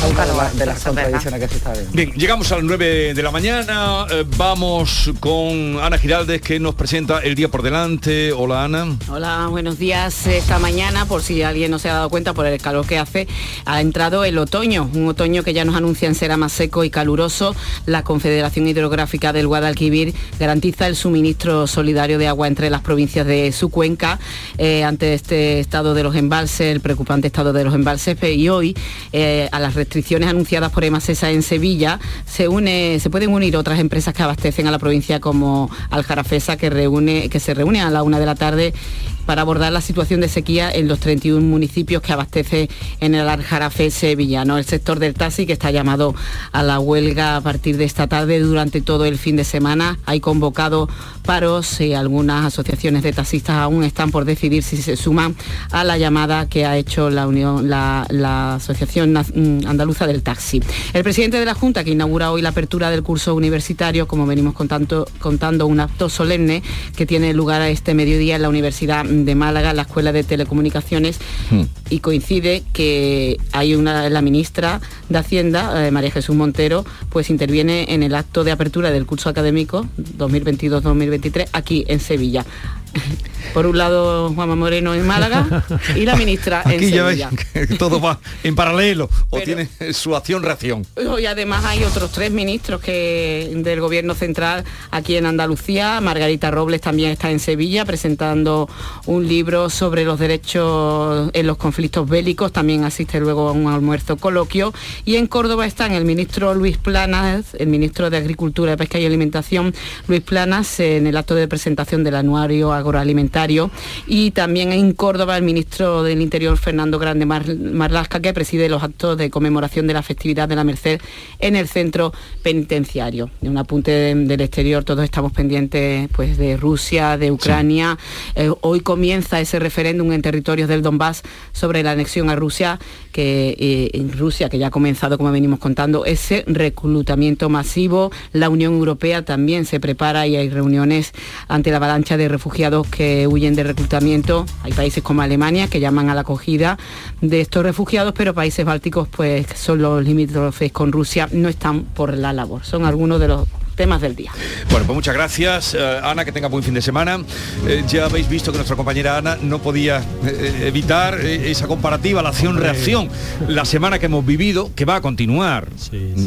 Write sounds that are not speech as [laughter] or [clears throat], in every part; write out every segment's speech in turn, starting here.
de, las contradicciones que se está viendo. Bien, llegamos a las 9 de la mañana, eh, vamos con Ana Giraldes que nos presenta el día por delante. Hola Ana. Hola, buenos días. Esta mañana, por si alguien no se ha dado cuenta por el calor que hace, ha entrado el otoño, un otoño que ya nos anuncian será más seco y caluroso. La Confederación Hidrográfica del Guadalquivir garantiza el suministro solidario de agua entre las provincias de su cuenca eh, ante este estado de los embalses, el preocupante estado de los embalses y hoy eh, a las restricciones anunciadas por EMASESA en Sevilla se, une, se pueden unir otras empresas que abastecen a la provincia como Aljarafesa que, reúne, que se reúne a la una de la tarde para abordar la situación de sequía en los 31 municipios que abastece en el Aljarafe sevillano. El sector del taxi que está llamado a la huelga a partir de esta tarde durante todo el fin de semana. Hay convocado paros y algunas asociaciones de taxistas aún están por decidir si se suman a la llamada que ha hecho la Unión, la, Asociación mm, Andaluza del Taxi. El presidente de la Junta que inaugura hoy la apertura del curso universitario, como venimos contando, contando un acto solemne que tiene lugar a este mediodía en la Universidad de Málaga, la Escuela de Telecomunicaciones, hmm. y coincide que hay una, la ministra de Hacienda, eh, María Jesús Montero, pues interviene en el acto de apertura del curso académico 2022-2023 aquí en Sevilla. [laughs] Por un lado Juanma Moreno en Málaga y la ministra en ya veis que todo va en paralelo o tiene su acción-reacción. Y además hay otros tres ministros que del gobierno central aquí en Andalucía. Margarita Robles también está en Sevilla presentando un libro sobre los derechos en los conflictos bélicos. También asiste luego a un almuerzo coloquio. Y en Córdoba están el ministro Luis Planas, el ministro de Agricultura, Pesca y Alimentación, Luis Planas, en el acto de presentación del anuario agroalimentario y también en Córdoba el ministro del Interior Fernando Grande Marlasca que preside los actos de conmemoración de la festividad de la Merced en el centro penitenciario. De un apunte del exterior, todos estamos pendientes pues, de Rusia, de Ucrania. Eh, hoy comienza ese referéndum en territorios del Donbass sobre la anexión a Rusia, que eh, en Rusia, que ya ha comenzado, como venimos contando, ese reclutamiento masivo. La Unión Europea también se prepara y hay reuniones ante la avalancha de refugiados que huyen de reclutamiento. Hay países como Alemania que llaman a la acogida de estos refugiados, pero países bálticos, pues son los limítrofes con Rusia, no están por la labor. Son algunos de los temas del día. Bueno, pues muchas gracias. Eh, Ana, que tenga buen fin de semana. Eh, ya habéis visto que nuestra compañera Ana no podía eh, evitar esa comparativa, la acción-reacción, la semana que hemos vivido, que va a continuar.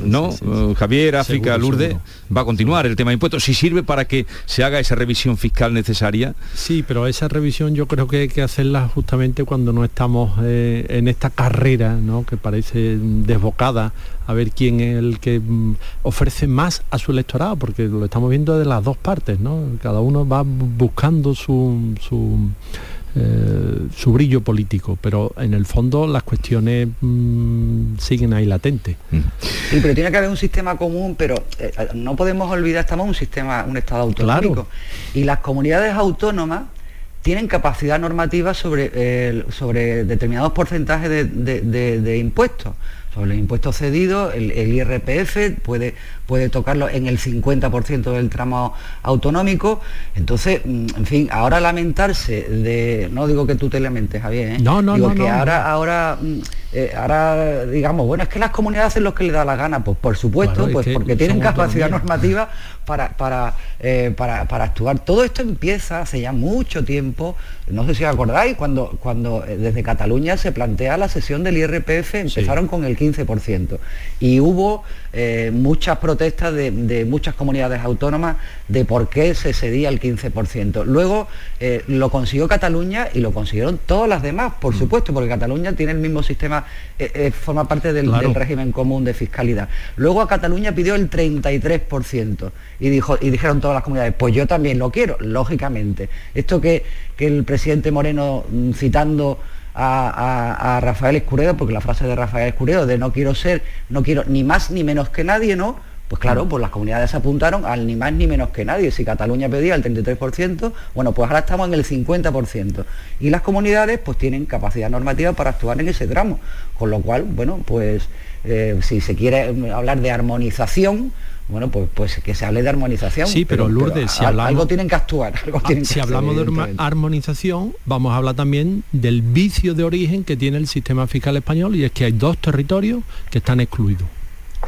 ¿No? Javier, África, Lourdes, va a continuar el tema de impuestos. Si sirve para que se haga esa revisión fiscal necesaria. Sí, pero esa revisión yo creo que hay que hacerla justamente cuando no estamos en esta carrera, ¿no? que parece desbocada a ver quién es el que mm, ofrece más a su electorado, porque lo estamos viendo de las dos partes, ¿no? Cada uno va buscando su, su, eh, brillo político, pero en el fondo las cuestiones mm, siguen ahí latentes. Sí, pero tiene que haber un sistema común, pero eh, no podemos olvidar, estamos en un sistema, un Estado autonómico. Y las comunidades autónomas tienen capacidad normativa sobre, sobre determinados porcentajes de impuestos sobre los impuestos cedidos, el, IRPF puede, puede tocarlo en el 50% del tramo autonómico. Entonces, mm, en fin, ahora lamentarse de, no digo que tú te lamentes, Javier, ¿eh? no, no, digo que ahora, ahora, mm, eh, ahora digamos, bueno, es que las comunidades hacen lo que les da la gana, pues por supuesto, pues porque tienen capacidad normativa para, para, eh, para, para, actuar. Todo esto empieza hace ya mucho tiempo, no sé si os acordáis, cuando, cuando desde Cataluña se plantea la sesión del IRPF, empezaron con el 15%. Y hubo eh, muchas protestas de, muchas comunidades autónomas de por qué se cedía el 15%. Luego eh, lo consiguió Cataluña y lo consiguieron todas las demás, por mm. supuesto, porque Cataluña tiene el mismo sistema, eh, forma parte del, régimen común de fiscalidad. Luego a Cataluña pidió el 33% y, dijo, y dijeron todas las comunidades, pues yo también lo quiero, lógicamente. Esto que, que el presidente Moreno, mm, citando a, Rafael Escuredo, porque la frase de Rafael Escuredo de no quiero ser, no quiero ni más ni menos que nadie, ¿no? Pues claro, pues las comunidades apuntaron al ni más ni menos que nadie. Si Cataluña pedía el 33%, bueno, pues ahora estamos en el 50%. Y las comunidades pues tienen capacidad normativa para actuar en ese tramo. Con lo cual, bueno, pues eh, si se quiere hablar de armonización, bueno, pues, pues que se hable de armonización. Sí, pero, Lourdes, si hablamos, algo tienen que actuar. Ah, si hablamos de armonización, vamos a hablar también del vicio de origen que tiene el sistema fiscal español y es que hay dos territorios que están excluidos.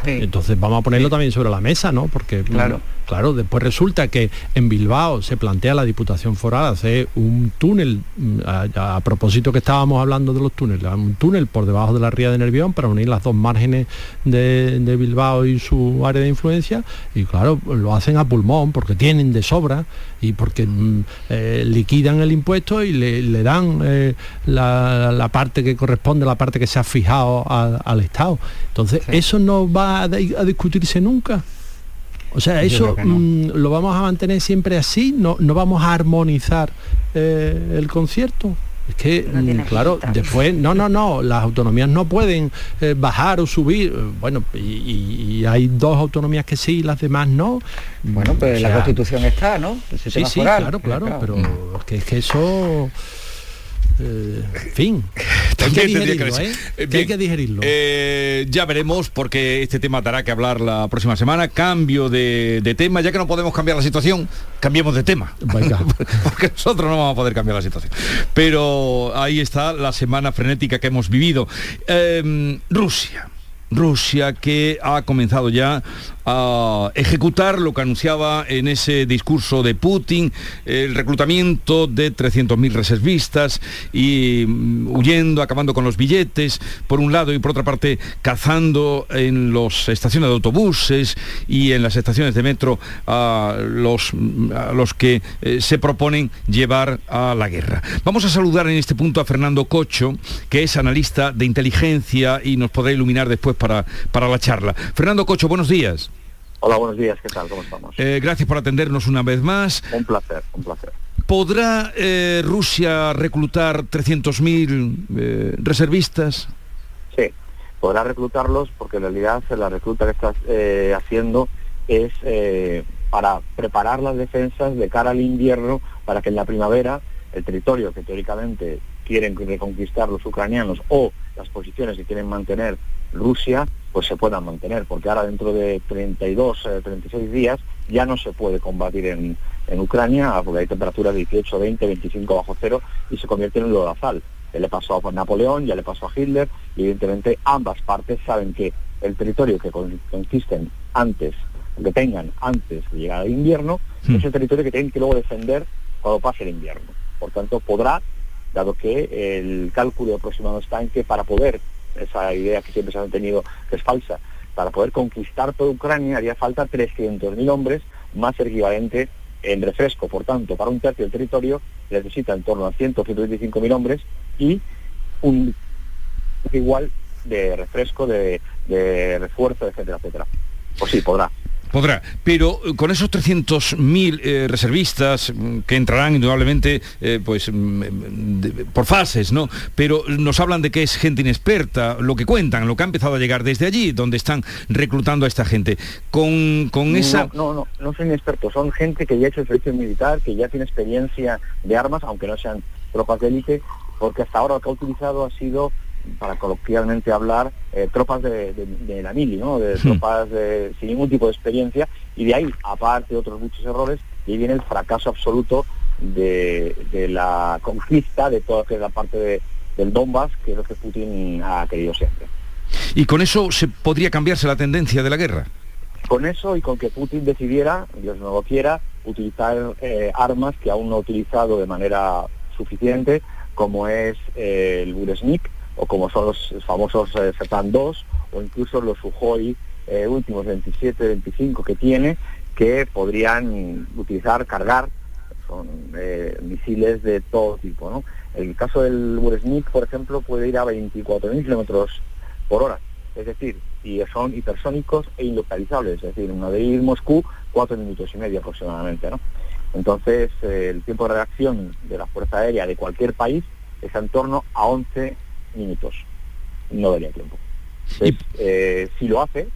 Entonces vamos a ponerlo también sobre la mesa, ¿no? Porque claro. Claro, después resulta que en Bilbao se plantea la Diputación Foral hacer un túnel, mm, a, propósito que estábamos hablando de los túneles, un túnel por debajo de la ría de Nervión para unir las dos márgenes de, Bilbao y su área de influencia, y claro, lo hacen a pulmón porque tienen de sobra y porque mm, eh, liquidan el impuesto y le, dan eh, la, parte que corresponde, la parte que se ha fijado al Estado. Entonces, eso no va a discutirse nunca. O sea, eso mm, lo vamos a mantener siempre así, no, no vamos a armonizar eh, el concierto. Es que, mm, claro, después, no, no, no, las autonomías no pueden eh, bajar o subir. Bueno, y, hay dos autonomías que sí, las demás no. Bueno, pues la Constitución está, ¿no? sí, sí, claro, claro, pero es que eso... Eh, fin. [laughs] hay que digerirlo, ¿eh? hay que digerirlo. Eh, ya veremos porque este tema dará que hablar la próxima semana. Cambio de, tema, ya que no podemos cambiar la situación, cambiemos de tema. [laughs] porque nosotros no vamos a poder cambiar la situación. Pero ahí está la semana frenética que hemos vivido. Em, Rusia. Rusia que ha comenzado ya a ejecutar lo que anunciaba en ese discurso de Putin, el reclutamiento de 300.000 reservistas y mm, huyendo, acabando con los billetes, por un lado, y por otra parte, cazando en las estaciones de autobuses y en las estaciones de metro a los, los que eh, se proponen llevar a la guerra. Vamos a saludar en este punto a Fernando Cocho, que es analista de inteligencia y nos podrá iluminar después para, para la charla. Fernando Cocho, buenos días. Hola, buenos días, ¿qué tal? ¿Cómo estamos? Eh, gracias por atendernos una vez más. Un placer, un placer. ¿Podrá eh, Rusia reclutar 300.000 eh, reservistas? Sí, podrá reclutarlos porque en realidad la recluta que estás haciendo es para preparar las defensas de cara al invierno para que en la primavera el territorio que teóricamente quieren reconquistar los ucranianos o las posiciones que quieren mantener Rusia pues se puedan mantener, porque ahora dentro de 32, 36 eh, días ya no se puede combatir en, Ucrania, porque hay temperaturas de 18, 20, 25 bajo cero y se convierte en un lodazal. Ya le pasó a Napoleón, ya le pasó a Hitler, y evidentemente ambas partes saben que el territorio que conquisten antes, que tengan antes de llegar al invierno, es el territorio que tienen que luego defender cuando pase el invierno. Por tanto, podrá, dado que el cálculo aproximado está en que para poder esa idea que siempre se han tenido que es falsa. Para poder conquistar toda Ucrania haría falta 300.000 hombres, más el equivalente en refresco. Por tanto, para un tercio del territorio necesita en torno a 100 125.000 hombres y un igual de refresco, de, de refuerzo, etcétera, etcétera. Pues sí, podrá. Podrá, pero eh, con esos 300.000 eh, reservistas mm, que entrarán indudablemente eh, pues, mm, por fases, ¿no? Pero nos hablan de que es gente inexperta, lo que cuentan, lo que ha empezado a llegar desde allí, donde están reclutando a esta gente. Con, con esa... No, no, no, son inexpertos, son gente que ya ha hecho el servicio militar, que ya tiene experiencia de armas, aunque no sean tropas de élite, porque hasta ahora lo que ha utilizado ha sido para coloquialmente hablar, eh, tropas de, la mili, ¿no? de tropas sin ningún tipo de experiencia, y de ahí, aparte otros muchos errores, y ahí viene el fracaso absoluto de, la conquista de toda la parte del Donbass, que es lo que Putin ha querido siempre. ¿Y con eso se podría cambiarse la tendencia de la guerra? Con eso y con que Putin decidiera, Dios no lo quiera, utilizar eh, armas que aún no ha utilizado de manera suficiente, como es eh, el Buresnik, o como son los famosos eh, 2 o incluso los Suhoi eh, últimos 27, 25 que tiene, que podrían utilizar, cargar, son eh, misiles de todo tipo. ¿no? El caso del Buresnik, por ejemplo, puede ir a 24.000 kilómetros por hora, es decir, y son hipersónicos e inlocalizables, es decir, una de ir Moscú, cuatro minutos y medio aproximadamente. ¿no? Entonces, eh, el tiempo de reacción de la Fuerza Aérea de cualquier país es en torno a 11 minutos. No daría tiempo. Eh, si lo hace,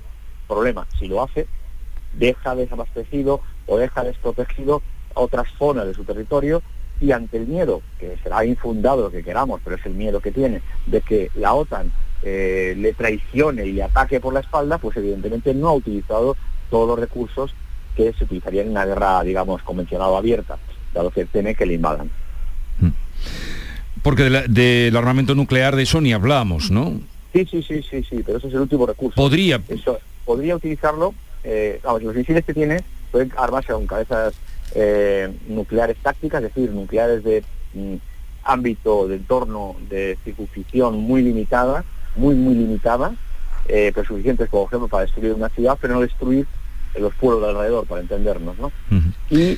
problema, si lo hace, deja desabastecido o deja desprotegido otras zonas de su territorio y ante el miedo, que será infundado lo que queramos, pero es el miedo que tiene, de que la OTAN eh, le traicione y le ataque por la espalda, pues evidentemente no ha utilizado todos los recursos que se utilizarían en una guerra, digamos, convencional o abierta, dado que teme que le invadan. Hmm. Porque del armamento nuclear de eso ni hablamos, ¿no? Sí, sí, sí, sí, sí, pero ese es el último recurso. Podría. Eso, podría utilizarlo, eh, vamos, los misiles que tiene pueden armarse con cabezas eh, nucleares tácticas, es decir, nucleares de mm, ámbito, de entorno, de circunscripción muy limitada, muy, muy limitada, eh, pero suficientes, por ejemplo, para destruir una ciudad, pero no destruir los pueblos de alrededor, para entendernos, ¿no? Y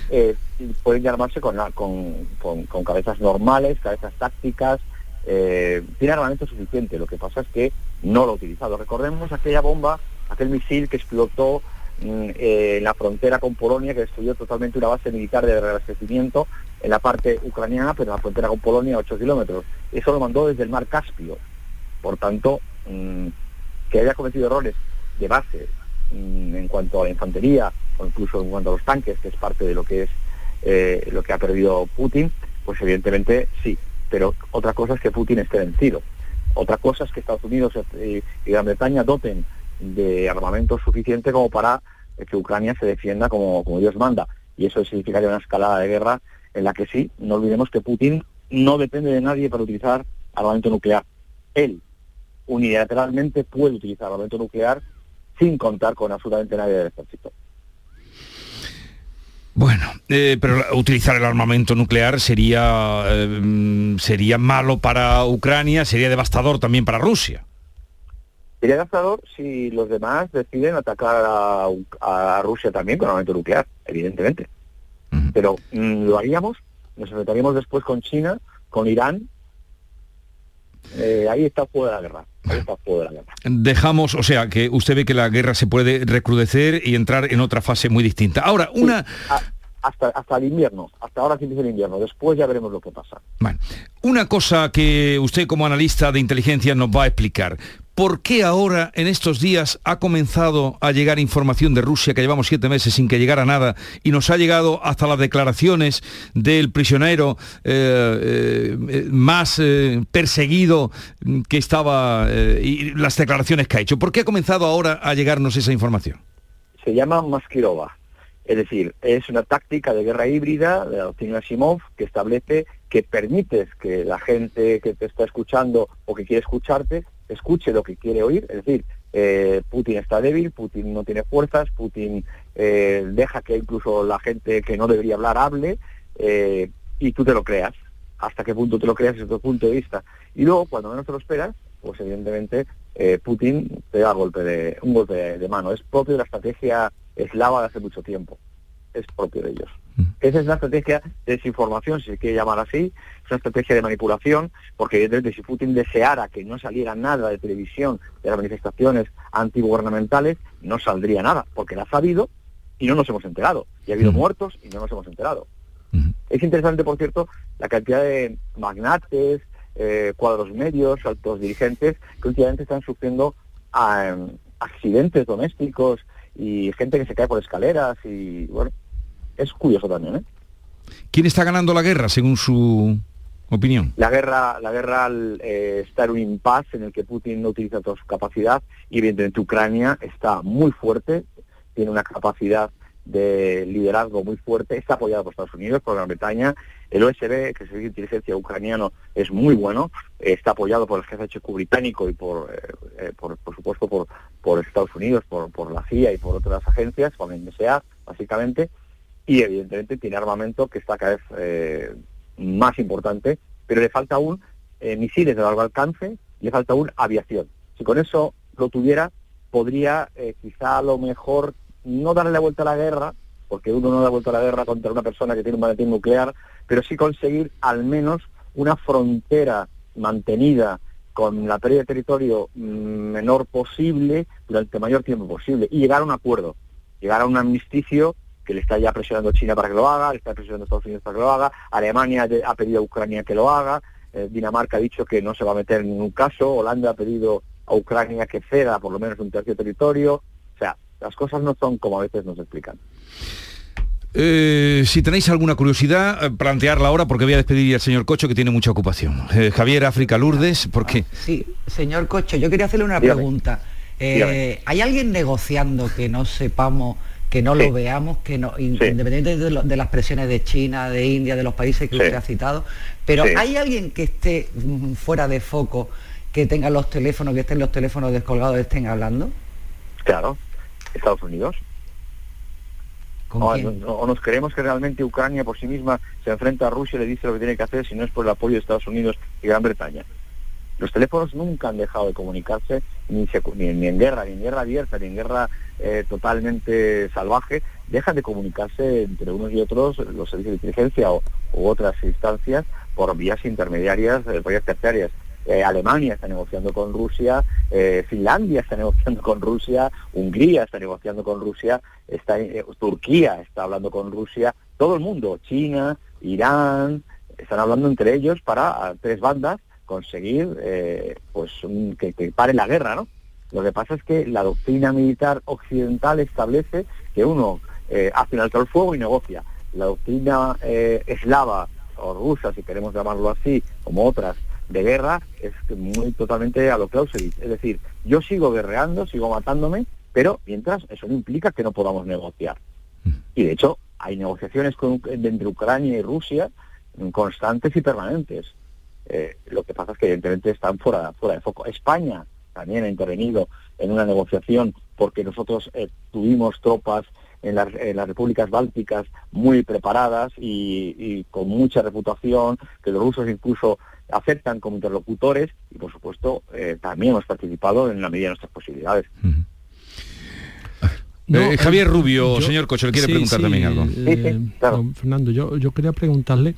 pueden armarse con, con, con, cabezas normales, cabezas tácticas, tiene armamento suficiente, lo que pasa es que no lo ha utilizado. Recordemos aquella bomba, aquel misil que explotó mm, eh, en la frontera con Polonia, que destruyó totalmente una base militar de reabastecimiento en la parte ucraniana, pero en la frontera con Polonia a 8 kilómetros. Eso lo mandó desde el mar Caspio. Por tanto, mm, que haya cometido errores de base en cuanto a la infantería o incluso en cuanto a los tanques, que es parte de lo que es eh, lo que ha perdido Putin, pues evidentemente sí. Pero otra cosa es que Putin esté vencido. Otra cosa es que Estados Unidos y Gran Bretaña doten de armamento suficiente como para que Ucrania se defienda como, como Dios manda. Y eso significaría una escalada de guerra en la que sí, no olvidemos que Putin no depende de nadie para utilizar armamento nuclear. Él unilateralmente puede utilizar armamento nuclear sin contar con absolutamente nadie del ejército. Bueno, eh, pero utilizar el armamento nuclear sería, eh, sería malo para Ucrania, sería devastador también para Rusia. Sería devastador si los demás deciden atacar a, Rusia también con armamento nuclear, evidentemente. Pero mm, lo haríamos, nos enfrentaríamos después con China, con Irán. Eh, ahí está fuera de la guerra. Ahí está fuera de la guerra. Dejamos, o sea, que usted ve que la guerra se puede recrudecer y entrar en otra fase muy distinta. Ahora, una hasta, hasta el invierno, hasta ahora que empieza el invierno, después ya veremos lo que pasa. Bueno, una cosa que usted como analista de inteligencia nos va a explicar. ¿Por qué ahora, en estos días, ha comenzado a llegar información de Rusia, que llevamos siete meses sin que llegara nada, y nos ha llegado hasta las declaraciones del prisionero eh, eh, más eh, perseguido que estaba, y las declaraciones que ha hecho? ¿Por qué ha comenzado ahora a llegarnos esa información? Se llama Maskirova es decir, es una táctica de guerra híbrida de la doctrina Simov que establece que permites que la gente que te está escuchando o que quiere escucharte escuche lo que quiere oír. Es decir, eh, Putin está débil, Putin no tiene fuerzas, Putin eh, deja que incluso la gente que no debería hablar hable eh, y tú te lo creas. Hasta qué punto te lo creas desde tu punto de vista. Y luego, cuando menos te lo esperas, pues evidentemente Putin te da golpe de, un golpe de mano. Es propio de la estrategia eslava de hace mucho tiempo. Es propio de ellos. Mm. Esa es una estrategia de desinformación, si se quiere llamar así, es una estrategia de manipulación, porque evidentemente si Putin deseara que no saliera nada de televisión de las manifestaciones antigubernamentales, no saldría nada, porque la ha sabido y no nos hemos enterado. Y ha habido mm. muertos y no nos hemos enterado. Mm. Es interesante, por cierto, la cantidad de magnates, eh, cuadros medios, altos dirigentes, que últimamente están sufriendo ah, accidentes domésticos y gente que se cae por escaleras y bueno, es curioso también. ¿eh? ¿Quién está ganando la guerra según su opinión? La guerra, la guerra eh, está en un impasse en el que Putin no utiliza toda su capacidad y evidentemente Ucrania está muy fuerte, tiene una capacidad de liderazgo muy fuerte, está apoyado por Estados Unidos, por Gran Bretaña, el OSB, que es el Inteligencia Ucraniano, es muy bueno, está apoyado por el jefe checo británico y por, eh, eh, por, supuesto por, por Estados Unidos, por, por la CIA y por otras agencias, por la NSA, básicamente, y evidentemente tiene armamento que está cada vez eh, más importante, pero le falta aún misiles de largo alcance, le falta aún aviación. Si con eso lo tuviera, podría quizá a lo mejor no darle la vuelta a la guerra, porque uno no da vuelta a la guerra contra una persona que tiene un maletín nuclear, pero sí conseguir al menos una frontera mantenida con la pérdida de territorio mm, menor posible durante el mayor tiempo posible y llegar a un acuerdo, llegar a un amnisticio que le está ya presionando China para que lo haga, le está presionando Estados Unidos para que lo haga, Alemania ha pedido a Ucrania que lo haga, eh, Dinamarca ha dicho que no se va a meter en ningún caso, Holanda ha pedido a Ucrania que ceda por lo menos un tercio de territorio, o sea, las cosas no son como a veces nos explican. Eh, si tenéis alguna curiosidad, eh, plantearla ahora porque voy a despedir al señor Cocho que tiene mucha ocupación. Eh, Javier África Lourdes, ¿por qué? Sí, señor Cocho, yo quería hacerle una pregunta. ¿Hay alguien negociando que no sepamos, que no lo veamos, que no, independientemente de, las presiones de China, de India, de los países que usted ha citado, pero ¿hay alguien que esté mm, fuera de foco, que tenga los teléfonos, que estén los teléfonos descolgados, estén hablando? Claro, Estados Unidos. O, nos creemos que realmente Ucrania por sí misma se enfrenta a Rusia y le dice lo que tiene que hacer si no es por el apoyo de Estados Unidos y Gran Bretaña. Los teléfonos nunca han dejado de comunicarse, ni, en guerra, ni en guerra abierta, ni en guerra eh, totalmente salvaje, dejan de comunicarse entre unos y otros los servicios de inteligencia o, u otras instancias por vías intermediarias, eh, vías terciarias. Eh, Alemania está negociando con Rusia, eh, Finlandia está [laughs] negociando con Rusia, Hungría está negociando con Rusia, está, Turquía está hablando con Rusia, todo el mundo, China, Irán, están hablando entre ellos para tres bandas conseguir pues que, pare la guerra, ¿no? Lo que pasa es que la doctrina militar occidental establece que uno hace un alto al fuego y negocia. La doctrina eslava o rusa, si queremos llamarlo así, como otras, de guerra es muy totalmente a lo Clausewitz. Es decir, yo sigo guerreando, sigo matándome, pero mientras eso no implica que no podamos negociar. Mm. Y de hecho, hay negociaciones con, entre Ucrania y Rusia constantes y permanentes. Eh, lo que pasa es que evidentemente están fuera, fuera de foco. España también ha intervenido en una negociación porque nosotros eh, tuvimos tropas en las, repúblicas bálticas muy preparadas y, y, con mucha reputación, que los rusos incluso aceptan como interlocutores y, por supuesto, eh, también hemos participado en la medida de nuestras posibilidades. Eh, Javier Rubio, señor Cocho, le quiere preguntar también algo. Eh, Fernando, yo, yo quería preguntarle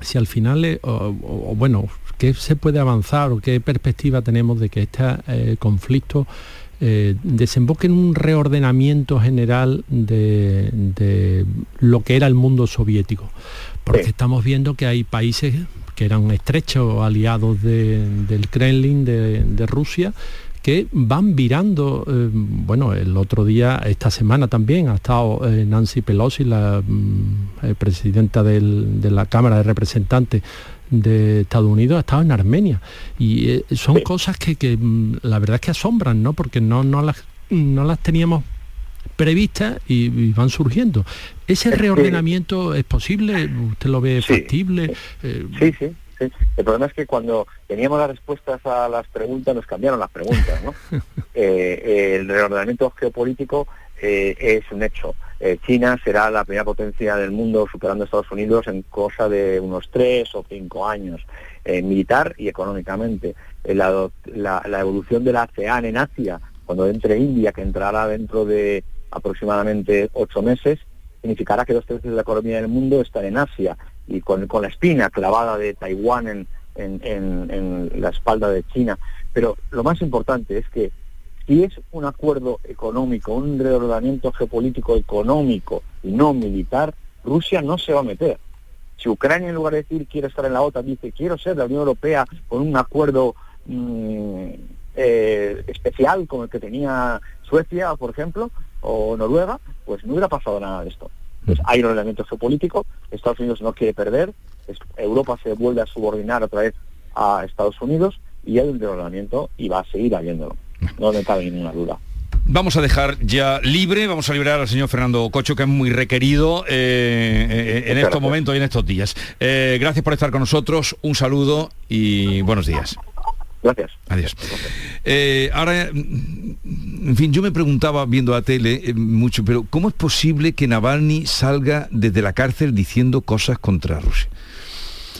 si al final, o, bueno, qué se puede avanzar o qué perspectiva tenemos de que este conflicto desemboque en un reordenamiento general de, lo que era el mundo soviético. Porque estamos viendo que hay países que eran estrechos aliados del Kremlin, de, Rusia, que van virando, eh, bueno, el otro día, esta semana también, ha estado eh, Nancy Pelosi, la mm, eh, presidenta de la Cámara de Representantes de Estados Unidos, ha estado en Armenia. Y son cosas que, mm, la verdad es que asombran, ¿no? Porque no, no, las, no las teníamos previstas y, van surgiendo. ¿Ese reordenamiento es posible? ¿Usted lo ve factible? Eh, sí, sí, sí. El problema es que cuando teníamos las respuestas a las preguntas, nos cambiaron las preguntas. ¿no? [laughs] Eh, el reordenamiento geopolítico eh, es un hecho. China será la primera potencia del mundo superando a Estados Unidos en cosa de unos tres o cinco años, militar y económicamente. La, la, evolución de la ASEAN en Asia, cuando entre India, que entrará dentro de aproximadamente ocho meses, significará que dos tercios de la economía del mundo están en Asia y con, la espina clavada de Taiwán en, en, la espalda de China. Pero lo más importante es que si es un acuerdo económico, un reordenamiento geopolítico económico y no militar, Rusia no se va a meter. Si Ucrania en lugar de decir quiero estar en la OTAN dice quiero ser de la Unión Europea con un acuerdo mm, eh, especial como el que tenía Suecia, por ejemplo, o Noruega, pues no hubiera pasado nada de esto. Pues hay un ordenamiento geopolítico, Estados Unidos no quiere perder, Europa se vuelve a subordinar otra vez a Estados Unidos y hay un ordenamiento y va a seguir habiéndolo. No me cabe ninguna duda. Vamos a dejar ya libre, vamos a liberar al señor Fernando Cocho, que es muy requerido eh, eh, en estos momentos y en estos días. Eh, gracias por estar con nosotros, un saludo y buenos días. Gracias. Adiós. Eh, ahora, en fin, yo me preguntaba viendo a tele eh, mucho, pero ¿cómo es posible que Navalny salga desde la cárcel diciendo cosas contra Rusia?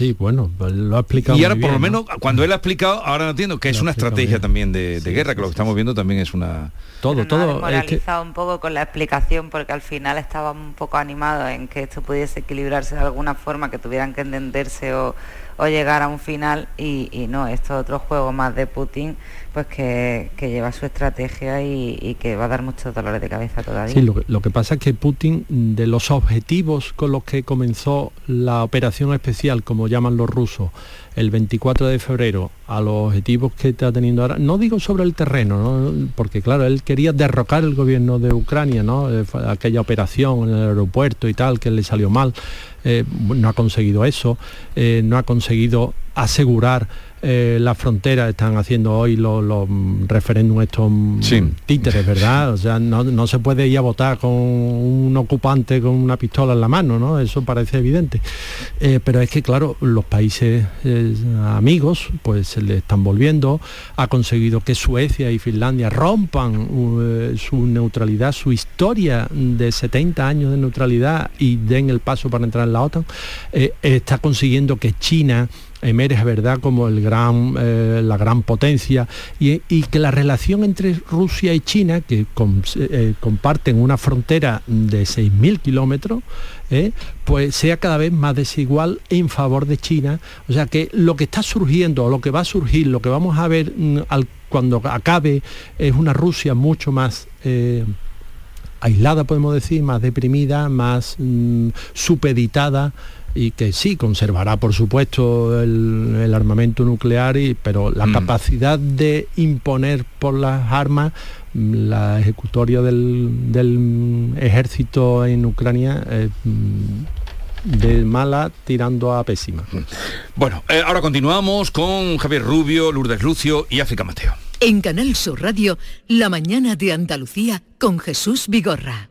Sí, bueno, lo ha explicado. Y ahora, por lo menos, cuando él ha explicado, ahora no entiendo que es una estrategia también de, guerra, que lo que estamos viendo también es una. Todo, todo. Ha un poco con la explicación, porque al final estaba un poco animado en que esto pudiese equilibrarse de alguna forma, que tuvieran que entenderse o, o llegar a un final y, no, esto es otro juego más de Putin pues que, lleva su estrategia y, que va a dar muchos dolores de cabeza todavía. Sí, lo que, pasa es que Putin, de los objetivos con los que comenzó la operación especial, como llaman los rusos, el 24 de febrero a los objetivos que está teniendo ahora, no digo sobre el terreno, porque claro, él quería derrocar el gobierno de Ucrania, ¿no? Eh, aquella operación en el aeropuerto y tal, que le salió mal, eh, no ha conseguido eso, eh, no ha conseguido asegurar eh, las fronteras están haciendo hoy los, los referéndums estos títeres, ¿verdad? O sea, no, se puede ir a votar con un ocupante con una pistola en la mano, ¿no? Eso parece evidente. Eh, pero es que, claro, los países eh, amigos pues se le están volviendo, ha conseguido que Suecia y Finlandia rompan su neutralidad, su historia de 70 años de neutralidad y den el paso para entrar en la OTAN, está consiguiendo que China emerge verdad como el gran, eh, la gran potencia y, que la relación entre Rusia y China, que eh, comparten una frontera de 6.000 kilómetros, eh, pues sea cada vez más desigual en favor de China. O sea que lo que está surgiendo, o lo que va a surgir, lo que vamos a ver mm, cuando acabe, es una Rusia mucho más aislada, podemos decir, más deprimida, más mm, supeditada y que sí conservará por supuesto el, armamento nuclear y, pero la mm. capacidad de imponer por las armas la ejecutoria del, ejército en Ucrania mm, de mala tirando a pésima. Mm. Bueno, eh, ahora continuamos con Javier Rubio, Lourdes Lucio y África Mateo. En Canal Sur Radio, La mañana de Andalucía con Jesús Vigorra.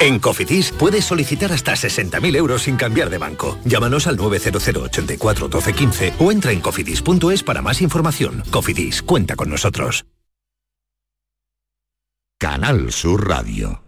En Cofidis puedes solicitar hasta 60.000 euros sin cambiar de banco. Llámanos al 900 84 12 15 o entra en cofidis.es para más información. Cofidis, cuenta con nosotros. Canal Sur Radio.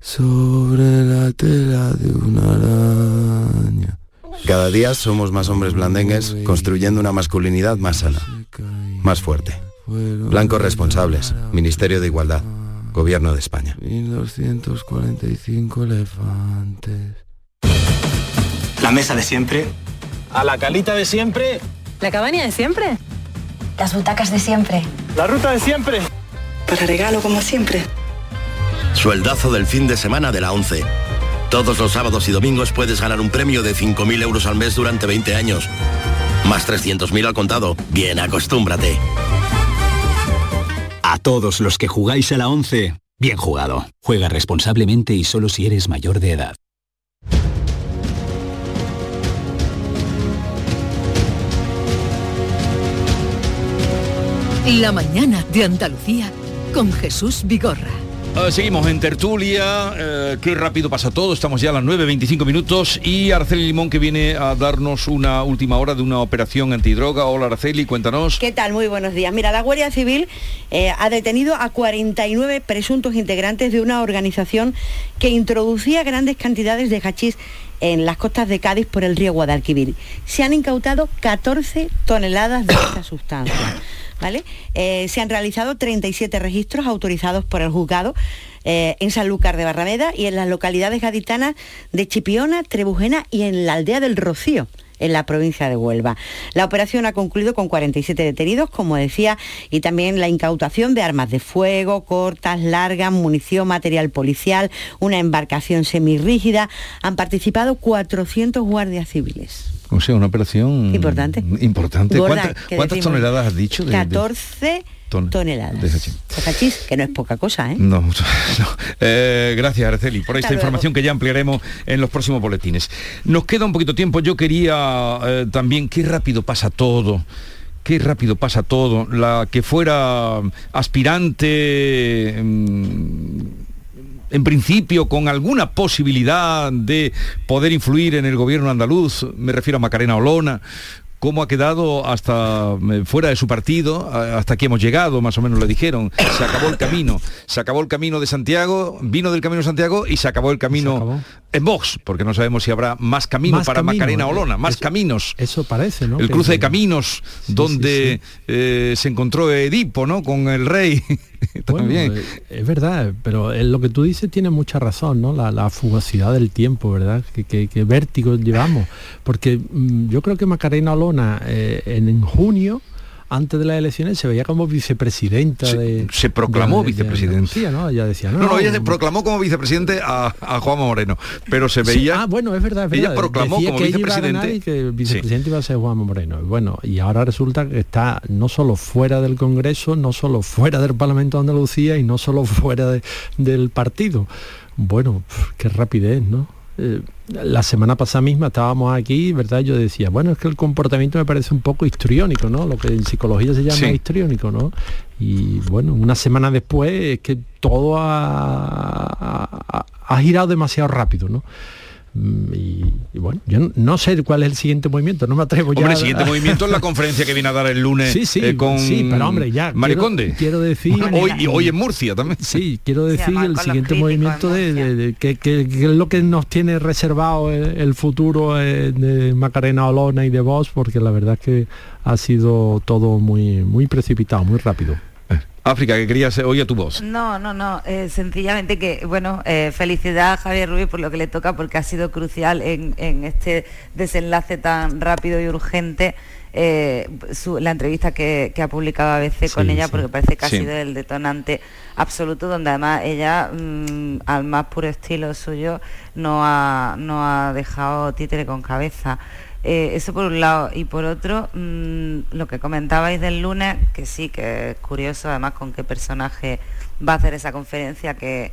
sobre la tela de una araña. Cada día somos más hombres blandengues construyendo una masculinidad más sana, más fuerte. Blancos responsables, Ministerio de Igualdad, Gobierno de España. 1245 elefantes. La mesa de siempre. A la calita de siempre. La cabaña de siempre. Las butacas de siempre. La ruta de siempre. Para regalo como siempre. Sueldazo del fin de semana de la 11. Todos los sábados y domingos puedes ganar un premio de 5.000 euros al mes durante 20 años. Más 300.000 al contado. Bien, acostúmbrate. A todos los que jugáis a la 11, Bien jugado. Juega responsablemente y solo si eres mayor de edad. La mañana de Andalucía con Jesús Vigorra. Ah, seguimos en tertulia, eh, qué rápido pasa todo, estamos ya a las 9.25 minutos y Araceli Limón que viene a darnos una última hora de una operación antidroga. Hola Araceli, cuéntanos. ¿Qué tal? Muy buenos días. Mira, la Guardia Civil eh, ha detenido a 49 presuntos integrantes de una organización que introducía grandes cantidades de hachís en las costas de Cádiz por el río Guadalquivir. Se han incautado 14 toneladas de esta sustancia. [coughs] Eh, se han realizado 37 registros autorizados por el juzgado eh, en Sanlúcar de Barrameda y en las localidades gaditanas de Chipiona, Trebujena y en la aldea del Rocío en la provincia de Huelva. La operación ha concluido con 47 detenidos, como decía, y también la incautación de armas de fuego, cortas, largas, munición, material policial, una embarcación semirrígida. Han participado 400 guardias civiles. O sea, una operación importante. Importante. ¿Cuántas, toneladas has dicho? De, 14 toneladas. De hachís. que no es poca cosa, ¿eh? No, [laughs] no. Eh, gracias, Araceli, por esta información que ya ampliaremos en los próximos boletines. Nos queda un poquito tiempo. Yo quería eh, también, qué rápido pasa todo qué rápido pasa todo. La que fuera aspirante mm, en principio con alguna posibilidad de poder influir en el gobierno andaluz, me refiero a Macarena Olona, cómo ha quedado hasta eh, fuera de su partido, hasta aquí hemos llegado, más o menos le dijeron, se acabó el camino, se acabó el camino de Santiago, vino del camino de Santiago y se acabó el camino en Vox, porque no sabemos si habrá más camino para Macarena eh, Olona, más caminos. Eso parece, ¿no? El cruce de caminos donde eh, se encontró Edipo, ¿no? Con el rey. [laughs] [laughs] También. es verdad, pero lo que tú dices tiene mucha razón, ¿no? La, fugacidad del tiempo, ¿verdad? Que, vértigo llevamos. Porque mm, yo creo que Macarena Olona eh, en junio antes de las elecciones se veía como vicepresidenta se, de... Se proclamó vicepresidente. ¿no? Ella decía, no, no, ella se proclamó como vicepresidente a, a Juan Moreno, pero se veía... ah, bueno, es verdad, es verdad. Ella proclamó como vicepresidente... y que el vicepresidente iba a ser Juan Moreno. Bueno, y ahora resulta que está no solo fuera del Congreso, no solo fuera del Parlamento de Andalucía y no solo fuera del partido. Bueno, qué rapidez, ¿no? Eh, la semana pasada misma estábamos aquí, ¿verdad? Yo decía, bueno, es que el comportamiento me parece un poco histriónico, ¿no? Lo que en psicología se llama histriónico, ¿no? Y bueno, una semana después es que todo ha, ha girado demasiado rápido, ¿no? Mm, y, bueno, yo no, sé cuál es el siguiente movimiento, no me atrevo ya. Hombre, el siguiente movimiento es la conferencia que viene a dar el lunes [laughs] sí, sí, eh, con sí, pero hombre, ya. Mariconde. Quiero, decir. [laughs] hoy, y hoy en Murcia también. Sí, quiero decir el siguiente movimiento de, que, es lo que nos tiene reservado el, futuro eh, de Macarena Olona y de Vos, porque la verdad es que ha sido todo muy, muy precipitado, muy rápido. África, que querías oír tu voz. No, no, no, eh, sencillamente que, bueno, eh, felicidad a Javier Ruiz por lo que le toca, porque ha sido crucial en, este desenlace tan rápido y urgente. Eh, la entrevista que, ha publicado ABC con ella, porque parece que ha sido el detonante absoluto, donde además ella, mm, al más puro estilo suyo, no ha, no ha dejado títere con cabeza. Eh, eso por un lado. Y por otro, mm, lo que comentabais del lunes, que sí, que es curioso además con qué personaje va a hacer esa conferencia, que,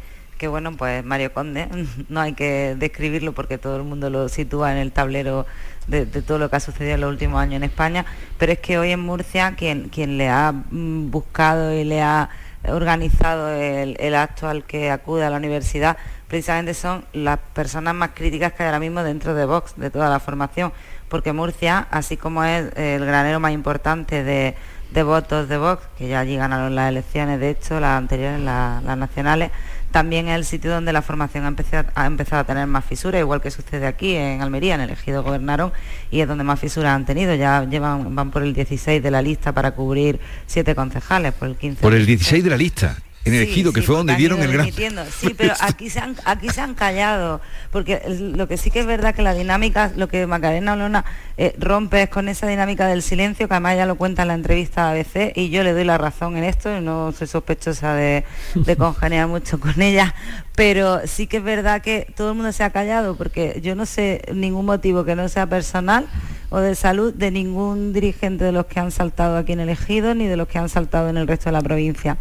bueno, pues Mario Conde, [laughs] no hay que describirlo porque todo el mundo lo sitúa en el tablero de, todo lo que ha sucedido en los últimos años en España, pero es que hoy en Murcia quien, quien le ha mm, buscado y le ha organizado el, el acto al que acude a la universidad, precisamente son las personas más críticas que hay ahora mismo dentro de Vox, de toda la formación porque Murcia, así como es el granero más importante de, votos de Vox, que ya allí ganaron las elecciones, de hecho, las anteriores, las, nacionales, también es el sitio donde la formación ha empezado, ha empezado, a tener más fisuras, igual que sucede aquí en Almería, en el ejido gobernaron, y es donde más fisuras han tenido. Ya llevan, van por el 16 de la lista para cubrir siete concejales, por el 15. Por el 16 de la lista en el ejido, que fue donde dieron el gran... Sí, pero [laughs] aquí se, han, aquí se han callado, porque lo que sí que es verdad que la dinámica, lo que Macarena Olona eh, rompe es con esa dinámica del silencio, que además ya lo cuenta en la entrevista a ABC, y yo le doy la razón en esto, y no soy sospechosa de, de [laughs] congeniar mucho con ella, pero sí que es verdad que todo el mundo se ha callado, porque yo no sé ningún motivo que no sea personal, o de salud de ningún dirigente de los que han saltado aquí en el ejido ni de los que han saltado en el resto de la provincia.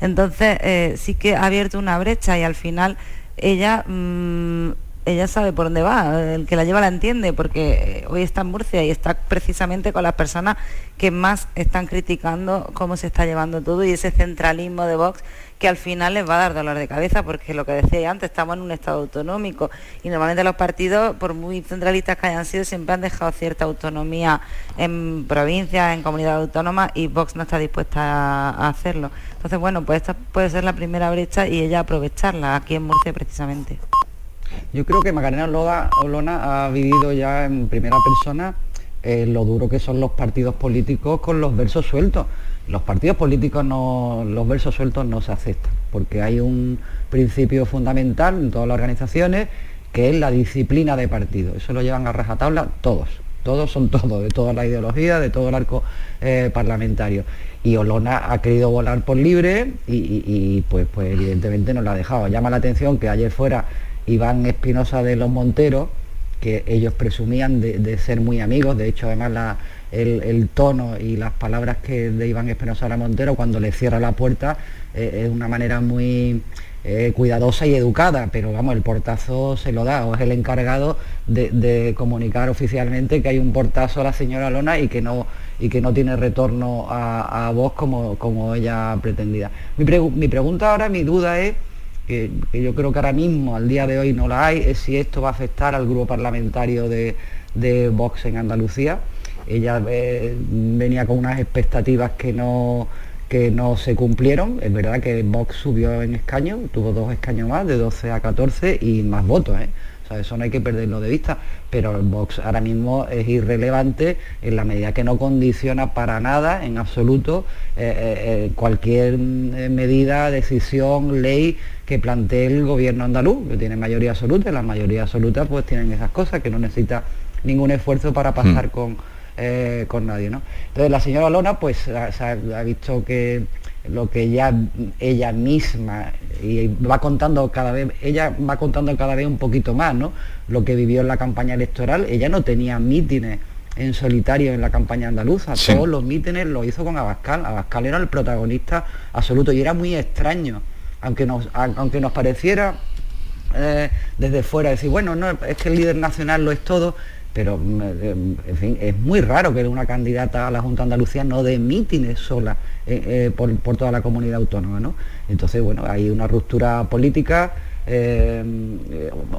Entonces eh, sí que ha abierto una brecha y al final ella mm, ella sabe por dónde va, el que la lleva la entiende, porque hoy está en Murcia y está precisamente con las personas que más están criticando cómo se está llevando todo y ese centralismo de Vox que al final les va a dar dolor de cabeza, porque lo que decía antes, estamos en un Estado autonómico y normalmente los partidos, por muy centralistas que hayan sido, siempre han dejado cierta autonomía en provincias, en comunidades autónomas y Vox no está dispuesta a hacerlo. Entonces, bueno, pues esta puede ser la primera brecha y ella aprovecharla aquí en Murcia precisamente. Yo creo que Macarena Olona ha vivido ya en primera persona eh, lo duro que son los partidos políticos con los versos sueltos. Los partidos políticos no, los versos sueltos no se aceptan, porque hay un principio fundamental en todas las organizaciones que es la disciplina de partido. Eso lo llevan a rajatabla todos, todos son todos, de toda la ideología, de todo el arco eh, parlamentario. Y Olona ha querido volar por libre y, pues, pues evidentemente no la ha dejado. Llama la atención que ayer fuera Iván Espinosa de los Monteros, que ellos presumían de, ser muy amigos, de hecho además el, tono y las palabras que de Iván Espinosa de Montero cuando le cierra la puerta eh, es una manera muy eh, cuidadosa y educada, pero vamos, el portazo se lo da, o es el encargado de, comunicar oficialmente que hay un portazo a la señora Lona y que no, y que no tiene retorno a, vos como, como ella pretendía. Mi pregunta ahora, mi duda es que, yo creo que ahora mismo, al día de hoy, no la hay, es si esto va a afectar al grupo parlamentario de, Vox en Andalucía. Ella eh, venía con unas expectativas que no, que no se cumplieron. Es verdad que Vox subió en escaño, tuvo dos escaños más, de 12 a 14 y más votos. ¿eh? Eso no hay que perderlo de vista, pero el Vox ahora mismo es irrelevante en la medida que no condiciona para nada, en absoluto, eh, cualquier medida, decisión, ley que plantee el gobierno andaluz, que tiene mayoría absoluta, y las mayorías absolutas pues tienen esas cosas, que no necesita ningún esfuerzo para pasar mm. con, eh, con nadie. ¿no? Entonces la señora Lona pues ha, visto que lo que ella, ella misma y va contando cada vez, ella va contando cada vez un poquito más, ¿no? Lo que vivió en la campaña electoral, ella no tenía mítines en solitario en la campaña andaluza, todos los mítines lo hizo con Abascal, Abascal era el protagonista absoluto y era muy extraño aunque nos, aunque nos pareciera eh, desde fuera decir, bueno, no, es que el líder nacional lo es todo, pero mm, eh, en fin, es muy raro que una candidata a la Junta Andalucía no dé mítines sola eh, por, toda la comunidad autónoma, ¿no? Entonces, bueno, hay una ruptura política,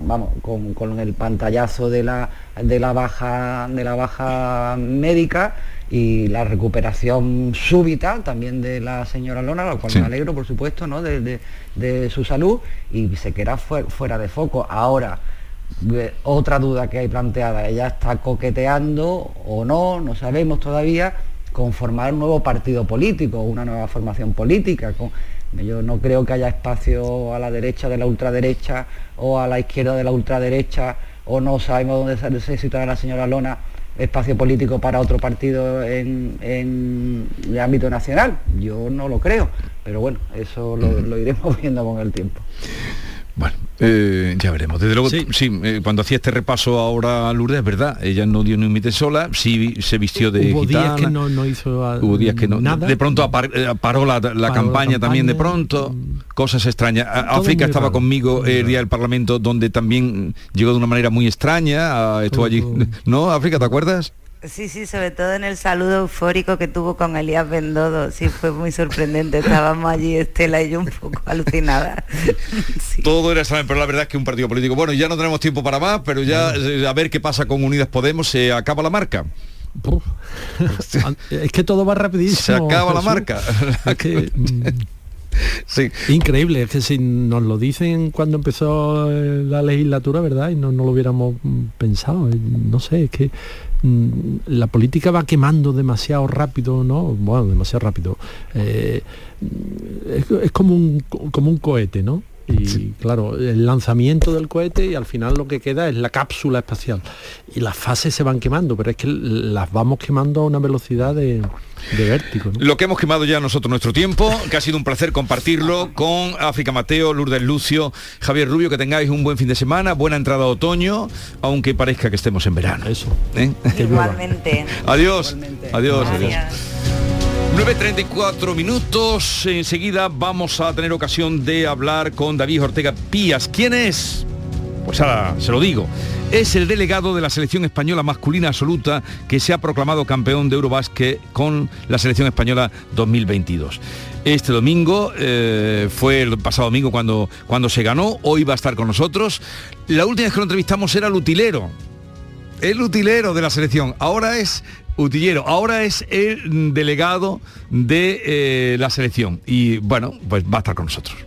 vamos, con, el pantallazo de la, de la baja de la baja médica y la recuperación súbita también de la señora Lona, lo cual me alegro, por supuesto, ¿no? de, su salud y se queda fuera de foco. Ahora, eh, otra duda que hay planteada, ella está coqueteando o no, no sabemos todavía, con formar un nuevo partido político, una nueva formación política. yo no creo que haya espacio a la derecha de la ultraderecha o a la izquierda de la ultraderecha, o no sabemos dónde se situará la señora Lona espacio político para otro partido en, el ámbito nacional. Yo no lo creo, pero bueno, eso lo iremos [laughs] viendo con el tiempo. Bueno, eh, ya veremos. Desde luego, sí, eh, cuando hacía este repaso ahora Lourdes, es verdad, ella no dio ni un mite sola, sí se vistió de Hubo días que no, hizo Hubo días que no. Nada. De pronto eh, paró la, campaña, también de pronto. Cosas extrañas. África estaba conmigo el día del Parlamento, donde también llegó de una manera muy extraña. Estuvo allí. [laughs] ¿No, África, te acuerdas? Sí, sí, sobre todo en el saludo eufórico que tuvo con Elías Bendodo, sí, fue muy sorprendente. Estábamos allí, Estela y yo, un poco alucinadas. [laughs] Todo era extraño, pero la verdad es que un partido político. Bueno, ya no tenemos tiempo para más, pero ya eh, a ver qué pasa con Unidas Podemos, se acaba la marca. [laughs] es que todo va rapidísimo. Se acaba la marca. [laughs] Mm, [laughs] sí. Increíble, es que si nos lo dicen cuando empezó eh, la legislatura, ¿verdad? Y no, no lo hubiéramos mm, pensado. Eh, no sé, es que Mm, la política va quemando demasiado rápido, ¿no? Bueno, demasiado rápido. Eh, es, como, un, como un cohete, ¿no? Y claro, el lanzamiento del cohete y al final lo que queda es la cápsula espacial. Y las fases se van quemando, pero es que las vamos quemando a una velocidad de, de vértigo. ¿no? Lo que hemos quemado ya nosotros nuestro tiempo, que ha sido un placer compartirlo con África Mateo, Lourdes Lucio, Javier Rubio, que tengáis un buen fin de semana, buena entrada a otoño, aunque parezca que estemos en verano. Eso. ¿Eh? Igualmente. [laughs] Adiós. Adiós. adiós. Gracias. 9.34 minutos. Enseguida vamos a tener ocasión de hablar con David Ortega Pías. ¿Quién es? Pues ahora se lo digo. Es el delegado de la selección española masculina absoluta que se ha proclamado campeón de Eurobásquet con la selección española 2022. Este domingo, eh, fue el pasado domingo cuando, cuando se ganó, hoy va a estar con nosotros. La última vez que lo entrevistamos era el utilero, el utilero de la selección. Ahora es utillero, ahora es el delegado de eh, la selección. Y bueno, pues va a estar con nosotros.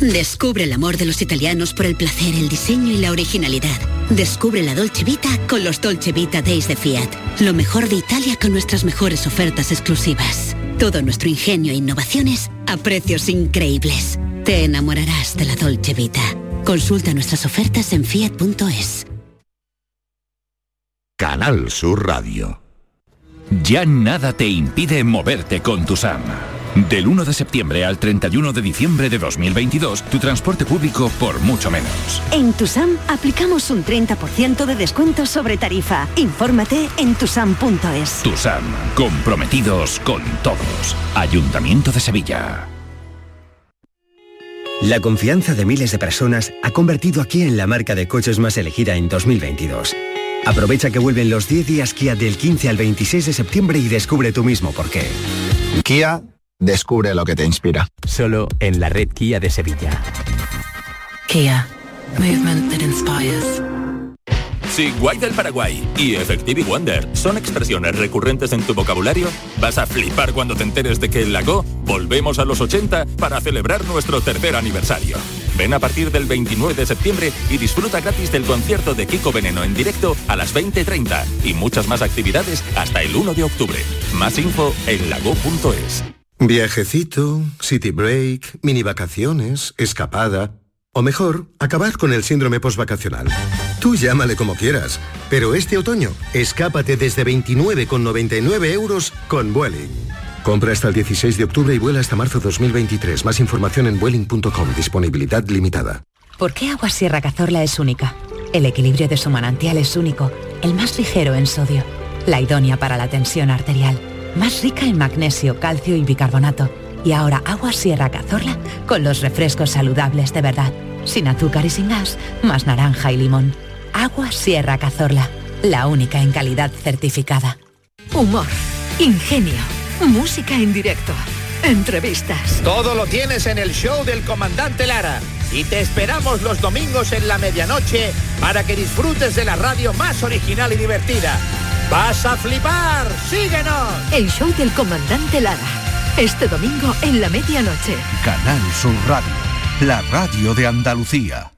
Descubre el amor de los italianos por el placer, el diseño y la originalidad. Descubre la Dolce Vita con los Dolce Vita Days de Fiat. Lo mejor de Italia con nuestras mejores ofertas exclusivas. Todo nuestro ingenio e innovaciones a precios increíbles. Te enamorarás de la Dolce Vita. Consulta nuestras ofertas en fiat.es. Canal Sur Radio. Ya nada te impide moverte con tu SAM. Del 1 de septiembre al 31 de diciembre de 2022, tu transporte público por mucho menos. En Tusam aplicamos un 30% de descuento sobre tarifa. Infórmate en tusam.es. Tu SAM, comprometidos con todos. Ayuntamiento de Sevilla. La confianza de miles de personas ha convertido a Kia en la marca de coches más elegida en 2022. Aprovecha que vuelven los 10 días Kia del 15 al 26 de septiembre y descubre tú mismo por qué. Kia, descubre lo que te inspira. Solo en la red Kia de Sevilla. Kia, movement that inspires. Si Guay del Paraguay y Effective Wonder son expresiones recurrentes en tu vocabulario, vas a flipar cuando te enteres de que en Lago volvemos a los 80 para celebrar nuestro tercer aniversario. Ven a partir del 29 de septiembre y disfruta gratis del concierto de Kiko Veneno en directo a las 20.30 y muchas más actividades hasta el 1 de octubre. Más info en lago.es. Viajecito, city break, mini vacaciones, escapada. O mejor, acabar con el síndrome postvacacional. Tú llámale como quieras, pero este otoño, escápate desde 29,99 euros con Vueling. Compra hasta el 16 de octubre y vuela hasta marzo 2023. Más información en vueling.com. Disponibilidad limitada. ¿Por qué Agua Sierra Cazorla es única? El equilibrio de su manantial es único, el más ligero en sodio, la idónea para la tensión arterial, más rica en magnesio, calcio y bicarbonato. Y ahora Agua Sierra Cazorla con los refrescos saludables de verdad, sin azúcar y sin gas, más naranja y limón. Agua Sierra Cazorla, la única en calidad certificada. Humor, ingenio, música en directo, entrevistas. Todo lo tienes en el show del comandante Lara. Y te esperamos los domingos en la medianoche para que disfrutes de la radio más original y divertida. ¡Vas a flipar! ¡Síguenos! El show del comandante Lara. Este domingo en la medianoche. Canal Sur Radio, la radio de Andalucía.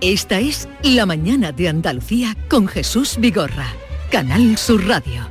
Esta es La mañana de Andalucía con Jesús Vigorra. Canal Sur Radio.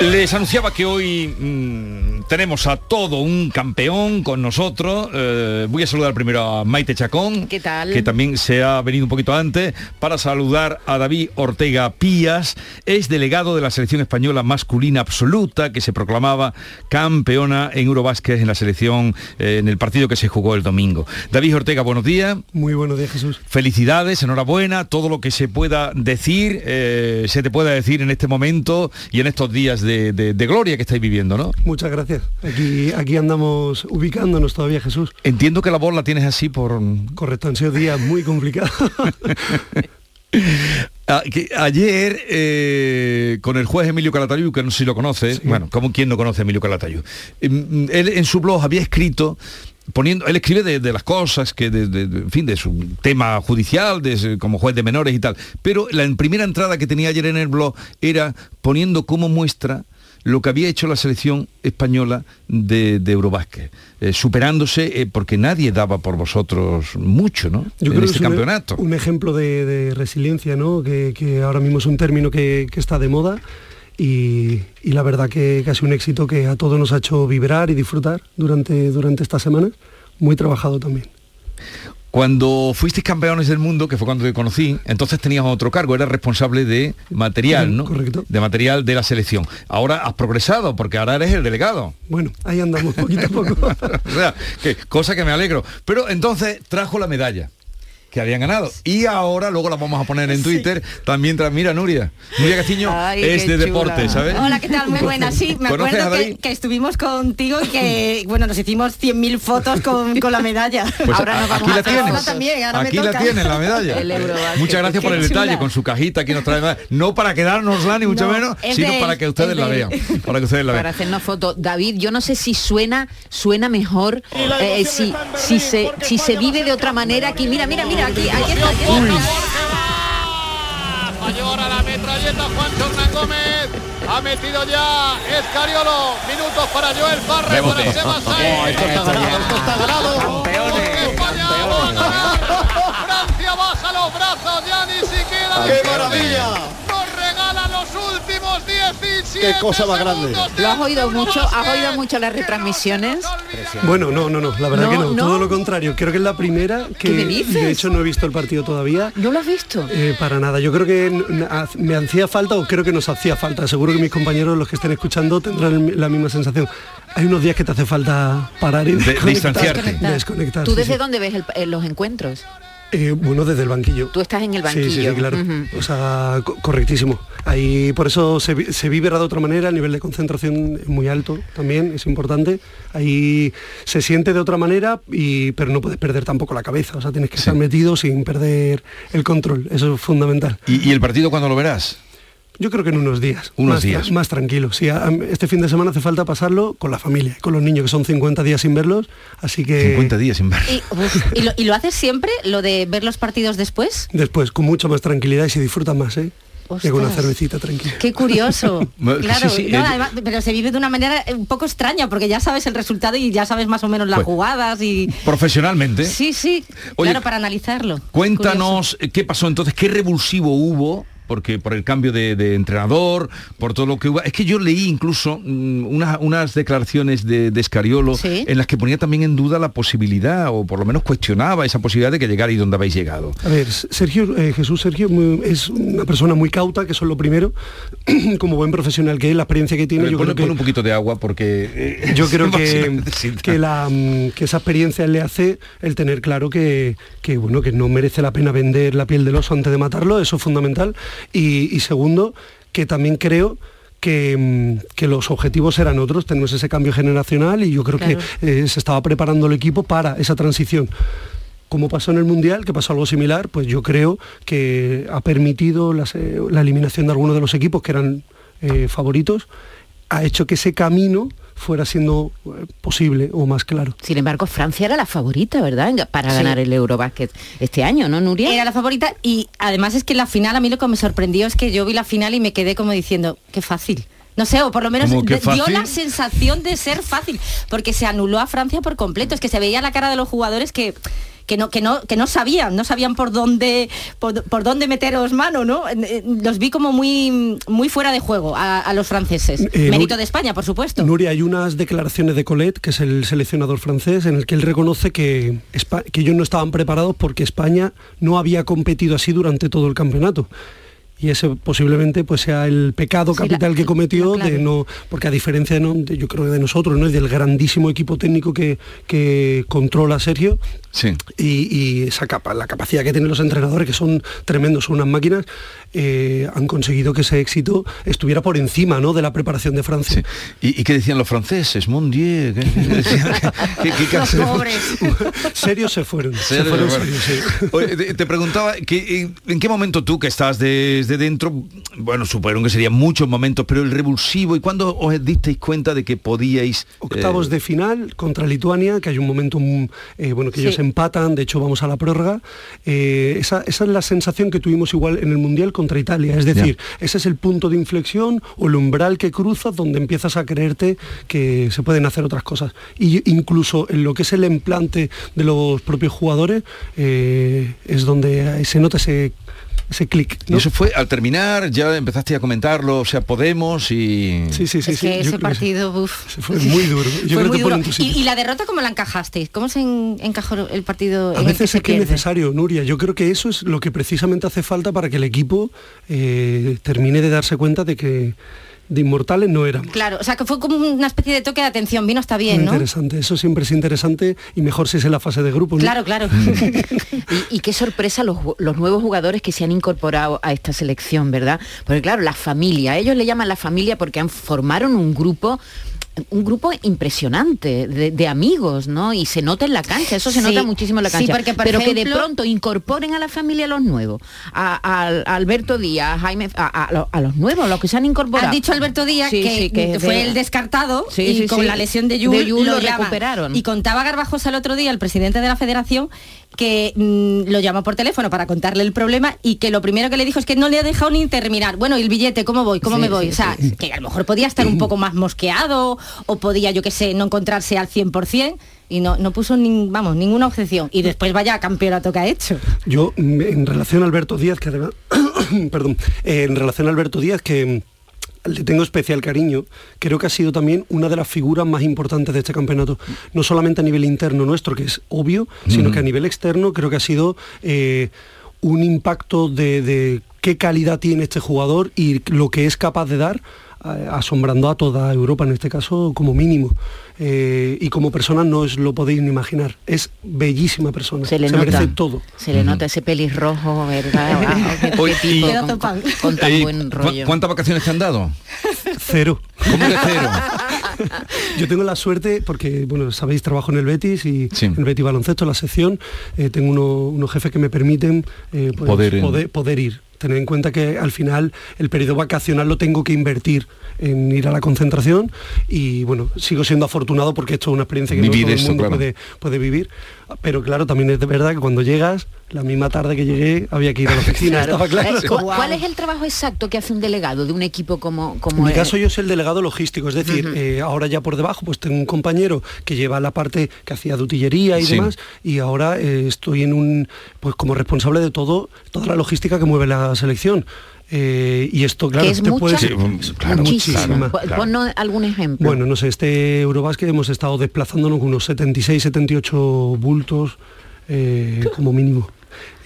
Les anunciaba que hoy mm, tenemos a todo un campeón con nosotros. Eh, voy a saludar primero a Maite Chacón, ¿Qué tal? que también se ha venido un poquito antes, para saludar a David Ortega Pías, es delegado de la selección española masculina absoluta, que se proclamaba campeona en Eurobásquet en la selección, eh, en el partido que se jugó el domingo. David Ortega, buenos días. Muy buenos días, Jesús. Felicidades, enhorabuena, todo lo que se pueda decir, eh, se te pueda decir en este momento y en estos días de, de- de gloria que estáis viviendo, ¿no? Muchas gracias. Aquí, aquí andamos ubicándonos todavía, Jesús. Entiendo que la voz la tienes así por... Correcto, han sido días muy complicados. [laughs] Ah, que ayer, eh, con el juez Emilio Calatayud, que no sé si lo conoce, bueno, como quien no conoce a Emilio Calatayud, em, él en su blog había escrito poniendo, él escribe de, las cosas, que de, en fin, de su tema judicial, de, como juez de menores y tal. Pero la primera entrada que tenía ayer en el blog era poniendo como muestra lo que había hecho la selección española de, de Eurobásquet, eh, superándose eh, porque nadie daba por vosotros mucho, ¿no? Yo en creo este que es campeonato. Un, ejemplo de, resiliencia, ¿no? Que, ahora mismo es un término que, está de moda. Y, la verdad que, que, ha sido un éxito que a todos nos ha hecho vibrar y disfrutar durante, durante estas semanas, muy trabajado también. Cuando fuisteis campeones del mundo, que fue cuando te conocí, entonces tenías otro cargo, eras responsable de material, ¿no? Correcto. De material de la selección. Ahora has progresado, porque ahora eres el delegado. Bueno, ahí andamos poquito a poco. [laughs] o sea, que, cosa que me alegro. Pero entonces trajo la medalla que habían ganado. Y ahora, luego la vamos a poner en Twitter, también tras, mira Nuria, Nuria Castiño es de deporte, ¿sabes? Hola, ¿qué tal? Muy buena, sí, me acuerdo que, estuvimos contigo y que, bueno, nos hicimos 100.000 fotos con, con, la medalla. Pues ahora nos vamos aquí a la tienes, también, aquí la tienes, la medalla. Muchas gracias por el detalle, con su cajita que nos trae, no para quedárnosla ni mucho menos, sino [laughs] para que ustedes la vean. Para que ustedes la vean. Para hacernos fotos. David, yo no sé si suena, suena mejor, eh, si, si, se, si se vive de otra manera aquí. Mira, mira, mira, aquí, aquí está, aquí Falló ahora la metralleta Juan Hernán Gómez. Ha metido ya Escariolo. Minutos para Joel Farre. Para Seba oh, esto está ganado. Esto está ganado. Campeones. Francia baja los brazos. Ya ni siquiera. ¡Qué maravilla! los últimos 17 Qué cosa más grande. ¿Lo has oído mucho? ¿Has oído mucho las retransmisiones? Bueno, no, no, no, la verdad que no, todo lo contrario. Creo que es la primera que de hecho no he visto el partido todavía. ¿No lo has visto? Eh, para nada. Yo creo que me hacía falta o creo que nos hacía falta. Seguro que mis compañeros, los que estén escuchando, tendrán la misma sensación. Hay unos días que te hace falta parar y distanciarte. Desconectar. ¿Tú desde dónde ves los encuentros? Eh, bueno, desde el banquillo. Tú estás en el banquillo. Sí, sí, claro. O sea, correctísimo. Ahí por eso se, se vibra de otra manera, el nivel de concentración es muy alto también, es importante. Ahí se siente de otra manera, y, pero no puedes perder tampoco la cabeza. O sea, tienes que estar metido sin perder el control. Eso es fundamental. ¿Y, y el partido cuándo lo verás? Yo creo que en unos días. Unos más, días. Más tranquilo. Sí, este fin de semana hace falta pasarlo con la familia, con los niños, que son 50 días sin verlos, así que... 50 días sin verlos. ¿Y, lo, haces siempre, lo de ver los partidos después? Después, con mucha más tranquilidad y se disfruta más, ¿eh? con una cervecita tranquila. Qué curioso. [laughs] claro, pero se vive de una manera un poco extraña porque ya sabes el resultado y ya sabes más o menos las pues, jugadas y profesionalmente. Sí, sí. claro, para analizarlo. Cuéntanos qué pasó entonces, qué revulsivo hubo porque por el cambio de, entrenador, por todo lo que hubo. Es que yo leí incluso mm, unas, declaraciones de, de Escariolo en las que ponía también en duda la posibilidad, o por lo menos cuestionaba esa posibilidad de que llegara y donde habéis llegado. A ver, Sergio, eh, Jesús Sergio es una persona muy cauta, que eso es lo primero, [clears throat] como buen profesional que es, la experiencia que tiene. yo creo que, un poquito de agua porque... Eh, yo [laughs] creo [laughs] que, que, la, mm, que esa experiencia le hace el tener claro que, que, bueno, que no merece la pena vender la piel del oso antes de matarlo, eso es fundamental y, segundo, que también creo que, mm, que, los objetivos eran otros, tenemos ese cambio generacional y yo creo que eh, se estaba preparando el equipo para esa transición. Como pasó en el Mundial, que pasó algo similar, pues yo creo que ha permitido eh, la eliminación de algunos de los equipos que eran eh, favoritos, ha hecho que ese camino fuera siendo eh, posible o más claro. Sin embargo, Francia era la favorita, ¿verdad? Para ganar el Eurobasket este año, ¿no, Nuria? Era la favorita y además es que la final a mí lo que me sorprendió es que yo vi la final y me quedé como diciendo, qué fácil. No sé, o por lo menos dio la sensación de ser fácil, porque se anuló a Francia por completo. Es que se veía la cara de los jugadores que que no, que no, que no sabían, no sabían por dónde, por, dónde meteros mano, ¿no? Los vi como muy, muy fuera de juego a, los franceses. Eh, Mérito de España, por supuesto. Nuria, hay unas declaraciones de Colette, que es el seleccionador francés, en el que él reconoce que, que ellos no estaban preparados porque España no había competido así durante todo el campeonato y ese posiblemente pues sea el pecado capital que cometió de no porque a diferencia de, yo creo de nosotros no y del grandísimo equipo técnico que, que controla Sergio sí. y, esa capa la capacidad que tienen los entrenadores que son tremendos son unas máquinas eh, han conseguido que ese éxito estuviera por encima ¿no? de la preparación de Francia. ¿Y, qué decían los franceses mon dieu ¿qué, [laughs] [laughs] serios se fueron, te, preguntaba que, en qué momento tú que estás de desde dentro, bueno, supongo que serían muchos momentos, pero el revulsivo, ¿y cuándo os disteis cuenta de que podíais... Octavos de final contra Lituania, que hay un momento, bueno, que ellos empatan, de hecho vamos a la prórroga. Esa, esa, es la sensación que tuvimos igual en el Mundial contra Italia, es decir, ese es el punto de inflexión o el umbral que cruzas donde empiezas a creerte que se pueden hacer otras cosas. Y incluso en lo que es el implante de los propios jugadores, eh, es donde se nota ese ese clic. Y eso fue al terminar, ya empezaste a comentarlo, o sea, Podemos y... Sí, sí, sí. Es que ese partido, [laughs] Fue muy duro. ¿Y, la derrota cómo la encajasteis? ¿Cómo se encajó el partido? A veces es que es necesario, Nuria. Yo creo que eso es lo que precisamente hace falta para que el equipo eh, termine de darse cuenta de que de inmortales no éramos. Claro, o sea que fue como una especie de toque de atención, vino está bien, ¿no? Interesante, eso siempre es interesante y mejor si es en la fase de grupo. Claro, claro. [laughs] y, qué sorpresa los, los, nuevos jugadores que se han incorporado a esta selección, ¿verdad? Porque claro, la familia, ellos le llaman la familia porque han formaron un grupo un grupo impresionante de, amigos, ¿no? Y se nota en la cancha, eso se nota muchísimo en la cancha. pero que de pronto incorporen a la familia a los nuevos, a, Alberto Díaz, Jaime, a, los nuevos, los que se han incorporado. Ha dicho Alberto Díaz que, fue el descartado y con la lesión de Yul, lo, recuperaron. Y contaba Garbajosa el otro día, el presidente de la federación, que mm, lo llamó por teléfono para contarle el problema y que lo primero que le dijo es que no le ha dejado ni terminar. Bueno, ¿y el billete cómo voy? ¿Cómo me voy? o sea, que a lo mejor podía estar un poco [laughs] más mosqueado o podía, yo qué sé, no encontrarse al 100% y no, no puso ni, vamos, ninguna objeción. Y después vaya campeonato que ha hecho. Yo, en relación a Alberto Díaz, que además, [coughs] perdón, en relación a Alberto Díaz, que le tengo especial cariño, creo que ha sido también una de las figuras más importantes de este campeonato, no solamente a nivel interno nuestro, que es obvio, sino que a nivel externo creo que ha sido eh, un impacto de qué calidad tiene este jugador y lo que es capaz de dar asombrando a toda Europa, en este caso como mínimo. Eh, y como persona no os lo podéis ni imaginar. Es bellísima persona. Se le merece todo. Se le nota ese pelirrojo, ¿verdad? ¿Cuántas vacaciones te han dado? [laughs] Cero. ¿Cómo que cero? [laughs] Yo tengo la suerte, porque, bueno, sabéis, trabajo en el Betis y en el Betis Baloncesto, la sección, eh, tengo unos jefes que me permiten eh, pues, poder, poder ir tener en cuenta que al final el periodo vacacional lo tengo que invertir en ir a la concentración y bueno, sigo siendo afortunado porque esto es una experiencia que no todo el mundo puede, puede, vivir, pero claro, también es de verdad que cuando llegas, la misma tarde que llegué había que ir a la oficina, estaba claro. ¿Cuál es el trabajo exacto que hace un delegado de un equipo como, como En mi caso yo soy el delegado logístico, es decir, eh, ahora ya por debajo pues tengo un compañero que lleva la parte que hacía de utillería y demás y ahora eh, estoy en un pues como responsable de todo toda la logística que mueve la selección. Eh, y esto, claro, es te puede ser claro, muchísima. algún ejemplo. Bueno, no sé, este Eurobasket hemos estado desplazándonos unos 76, 78 bultos eh, como mínimo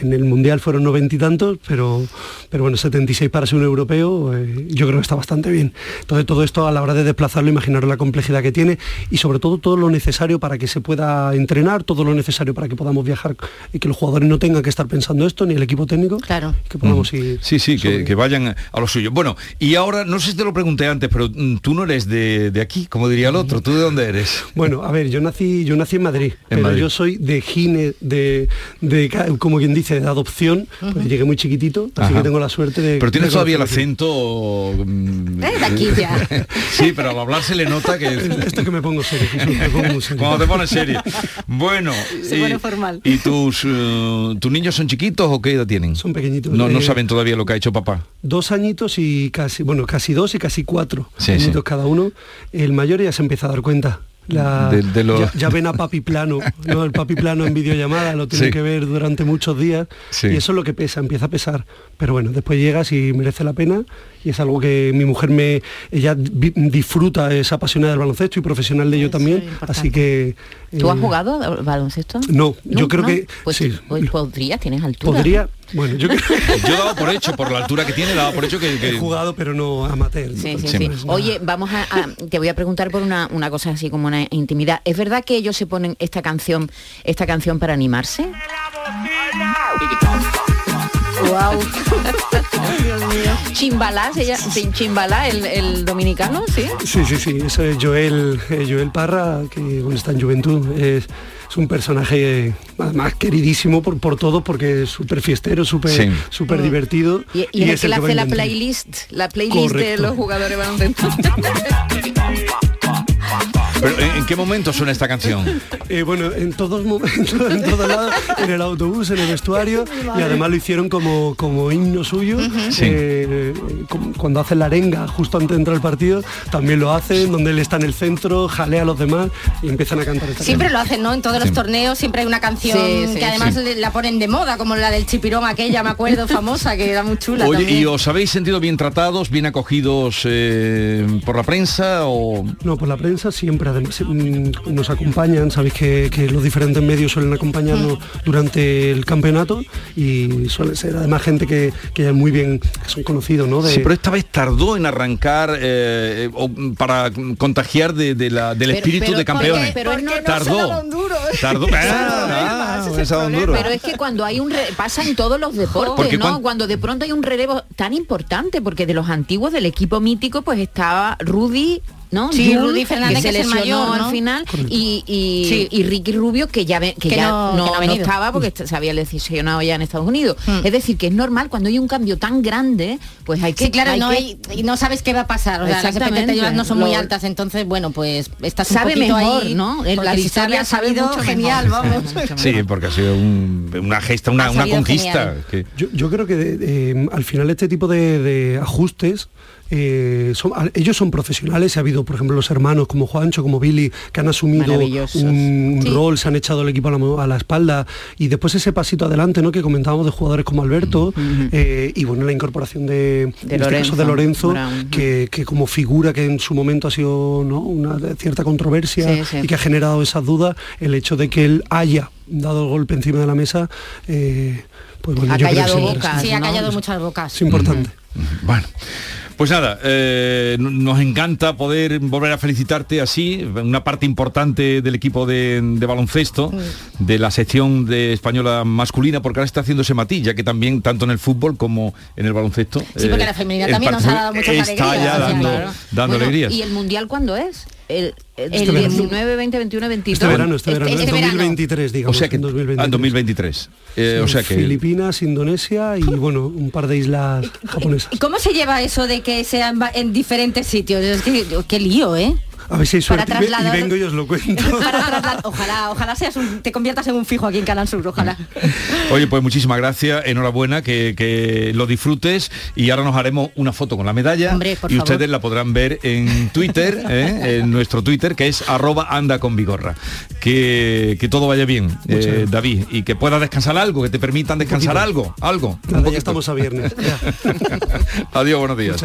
en el Mundial fueron noventa y tantos, pero, pero bueno, 76 para ser un europeo, eh, yo creo que está bastante bien. Entonces todo esto a la hora de desplazarlo, imaginaros la complejidad que tiene y sobre todo todo lo necesario para que se pueda entrenar, todo lo necesario para que podamos viajar y que los jugadores no tengan que estar pensando esto, ni el equipo técnico. Claro. Que podamos ir sí, sí, que, vayan a lo suyo. Bueno, y ahora, no sé si te lo pregunté antes, pero mm, tú no eres de, aquí, como diría el otro, ¿tú de dónde eres? Bueno, a ver, yo nací, yo nací en Madrid, pero yo soy de Gine, de, de, como quien dice, de adopción, pues llegué muy chiquitito, así que tengo la suerte de... Pero tienes todavía el acento... Mm, de aquí ya. [laughs] sí, pero al hablar se le nota que... Esto que me pongo serio, Cuando te pones serio. Bueno, se y, pone formal. ¿Y tus, uh, tus niños son chiquitos o qué edad tienen? Son pequeñitos. No, no eh, saben todavía lo que ha hecho papá. Dos añitos y casi, bueno, casi dos y casi cuatro añitos cada uno. El mayor ya se empieza a dar cuenta ya, ven a papi plano, ¿no? el papi plano en videollamada, lo tienen que ver durante muchos días y eso es lo que pesa, empieza a pesar. Pero bueno, después llegas y merece la pena y es algo que mi mujer me ella disfruta, es apasionada del baloncesto y profesional de ello también, así que... ¿Tú has eh, jugado baloncesto? No, yo creo que... Pues, sí. Pues podría, tienes altura. Podría, bueno, yo, yo daba por hecho, por la altura que tiene, daba por hecho que... He jugado, pero no amateur. Sí, sí, sí. Oye, vamos a, Te voy a preguntar por una, una cosa así como una intimidad. ¿Es verdad que ellos se ponen esta canción, esta canción para animarse? Wow. Chimbalá, se llama, Chimbalá, el, el, dominicano, ¿sí? Sí, sí, sí, eso es Joel, eh, Joel Parra, que bueno, está en Juventud. Es, es un personaje más queridísimo por, por todos porque es súper fiestero, súper súper divertido. Y, y, es el que, hace la playlist, la playlist de los jugadores baloncesto. [laughs] ¿en qué momento suena esta canción? [laughs] Eh, bueno, en todos momentos, [laughs] en todos lados, en el autobús, en el vestuario, y además lo hicieron como, como himno suyo. Eh, cuando hace la arenga justo antes de entrar al partido, también lo hacen, donde él está en el centro, jalea a los demás y empiezan a cantar esta Siempre lo hacen, ¿no? En todos los torneos siempre hay una canción que además la ponen de moda, como la del chipirón aquella, me acuerdo, [laughs] famosa, que era muy chula. Oye, ¿y os habéis sentido bien tratados, bien acogidos eh, por la prensa o...? No, por la prensa siempre además mm, nos acompañan, sabéis que, los diferentes medios suelen acompañarnos durante el campeonato y suele ser además gente que, que ya muy bien, que son conocidos, ¿no? Sí, pero esta vez tardó en arrancar eh, para contagiar de, la, del espíritu de campeones. pero no, tardó. Duro, tardó. Ah, pero es que cuando hay un pasa en todos los deportes, ¿no? Cuando... de pronto hay un relevo tan importante, porque de los antiguos del equipo mítico pues estaba Rudy ¿no? Sí, Rudy Fernández que, se lesionó mayor, al final y, y, Ricky Rubio que ya que, ya no, estaba porque se había lesionado ya en Estados Unidos. Hmm. Es decir, que es normal cuando hay un cambio tan grande, pues hay que Sí, claro, no, hay, y no sabes qué va a pasar, o sea, las expectativas no son muy altas, entonces bueno, pues estás sabe mejor, ahí, ¿no? La historia ha sabido genial, vamos. [laughs] Sí, porque ha sido una gesta, una, conquista. Yo, creo que al final este tipo de ajustes eh, ellos son profesionales, ha habido, por ejemplo, los hermanos como Juancho, como Billy, que han asumido un rol, se han echado el equipo a la, espalda, y después ese pasito adelante, ¿no? Que comentábamos de jugadores como Alberto, eh, y bueno, la incorporación de, de este Lorenzo, de Lorenzo, que, como figura que en su momento ha sido una cierta controversia y que ha generado esas dudas, el hecho de que él haya dado el golpe encima de la mesa, eh, pues ha callado bocas, sí, ha callado muchas bocas. Es importante. Bueno. Pues nada, eh, nos encanta poder volver a felicitarte así, una parte importante del equipo de, baloncesto, de la sección de española masculina, porque ahora está haciéndose matilla, que también tanto en el fútbol como en el baloncesto. Sí, porque la femenina también nos ha dado muchas está Ya dando, alegrías. ¿Y el mundial cuándo es? El, el 19, 20, 21, 22. Este verano, este verano, este, 2023, digamos. O sea que en 2023. Ah, 2023. Eh, o sea que Filipinas, Indonesia y bueno, un par de islas japonesas. ¿Y cómo se lleva eso de que sean en diferentes sitios? Es que qué lío, ¿eh? A ver si hay suerte y vengo y os lo cuento. [laughs] ojalá, ojalá seas te conviertas en un fijo aquí en Canal Sur, ojalá. [laughs] Oye, pues muchísimas gracias, enhorabuena, que, lo disfrutes y ahora nos haremos una foto con la medalla y ustedes la podrán ver en Twitter, [laughs] ¿eh? en nuestro Twitter, que es arroba anda con vigorra. Que, todo vaya bien, eh, David, y que puedas descansar algo, que te permitan descansar algo, algo. ya estamos a viernes. Adiós, buenos días.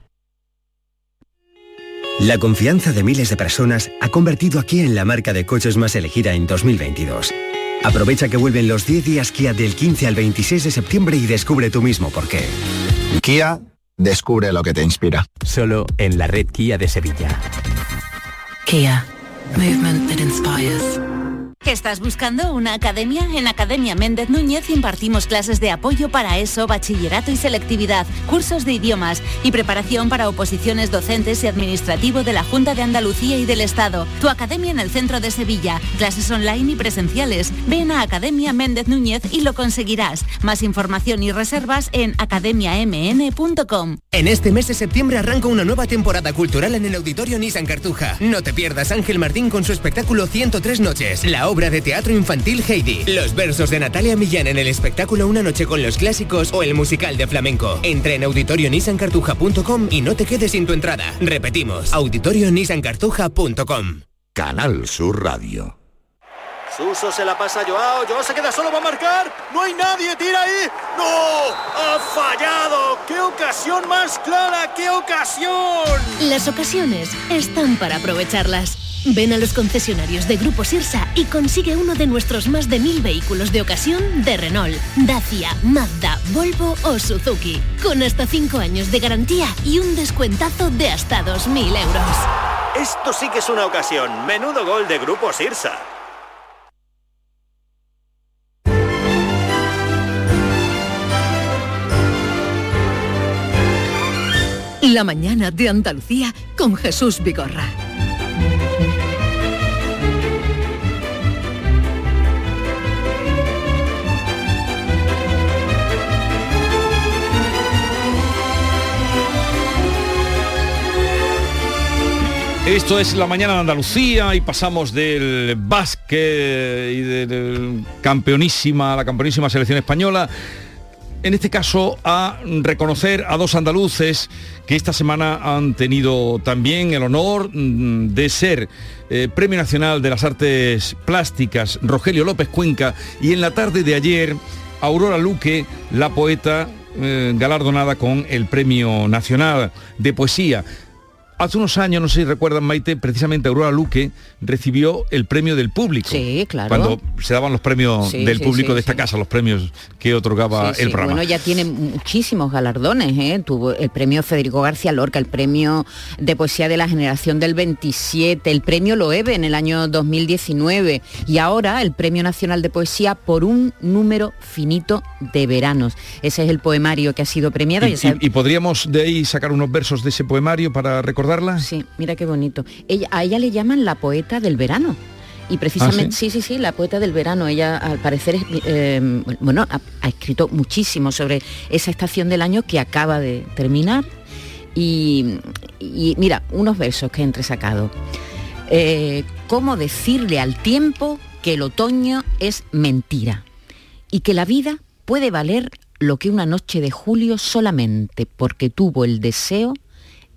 La confianza de miles de personas ha convertido a Kia en la marca de coches más elegida en 2022. Aprovecha que vuelven los 10 días Kia del 15 al 26 de septiembre y descubre tú mismo por qué. Kia, descubre lo que te inspira. Solo en la red Kia de Sevilla. Kia, movement that inspires. ¿Estás buscando una academia? En Academia Méndez Núñez impartimos clases de apoyo para eso, bachillerato y selectividad, cursos de idiomas y preparación para oposiciones docentes y administrativo de la Junta de Andalucía y del Estado. Tu academia en el centro de Sevilla, clases online y presenciales. Ven a Academia Méndez Núñez y lo conseguirás. Más información y reservas en academiamn.com. En este mes de septiembre arranca una nueva temporada cultural en el Auditorio Nissan Cartuja. No te pierdas Ángel Martín con su espectáculo 103 noches. Obra de teatro infantil Heidi, los versos de Natalia Millán en el espectáculo Una noche con los clásicos o el musical de flamenco. Entra en auditorionissancartuja.com y no te quedes sin tu entrada. Repetimos, auditorionissancartuja.com. Canal Sur Radio. Suso se la pasa a Joao. Joao se queda solo, va a marcar. No hay nadie, tira ahí. ¡No! ¡Ha fallado! ¡Qué ocasión más clara! ¡Qué ocasión! Las ocasiones están para aprovecharlas. Ven a los concesionarios de Grupo Sirsa y consigue uno de nuestros más de mil vehículos de ocasión de Renault, Dacia, Mazda, Volvo o Suzuki. Con hasta 5 años de garantía y un descuentazo de hasta 2.000 euros. Esto sí que es una ocasión. Menudo gol de Grupo Sirsa. La mañana de Andalucía con Jesús Vigorra. Esto es la mañana de Andalucía y pasamos del básquet y del campeonísima, la campeonísima selección española. En este caso, a reconocer a dos andaluces que esta semana han tenido también el honor mm, de ser eh, Premio Nacional de las Artes Plásticas Rogelio López Cuenca y en la tarde de ayer Aurora Luque, la poeta eh, galardonada con el Premio Nacional de Poesía. Hace unos años, no sé si recuerdan, Maite, precisamente Aurora Luque recibió el premio del público. Sí, claro. Cuando se daban los premios del público de esta casa, los premios que otorgaba el programa. Bueno, ya tiene muchísimos galardones, ¿eh? Tuvo el premio Federico García Lorca, el premio de poesía de la generación del 27, el premio Loewe en el año 2019 y ahora el premio nacional de poesía por un número finito de veranos. Ese es el poemario que ha sido premiado. y podríamos de ahí sacar unos versos de ese poemario para recordar Sí, mira qué bonito. Ella, a ella le llaman la poeta del verano. Y precisamente, ¿Ah, sí? sí? sí, la poeta del verano. Ella al parecer, es, eh, bueno, ha, escrito muchísimo sobre esa estación del año que acaba de terminar. Y, mira, unos versos que he entresacado. Eh, ¿Cómo decirle al tiempo que el otoño es mentira? Y que la vida puede valer lo que una noche de julio solamente porque tuvo el deseo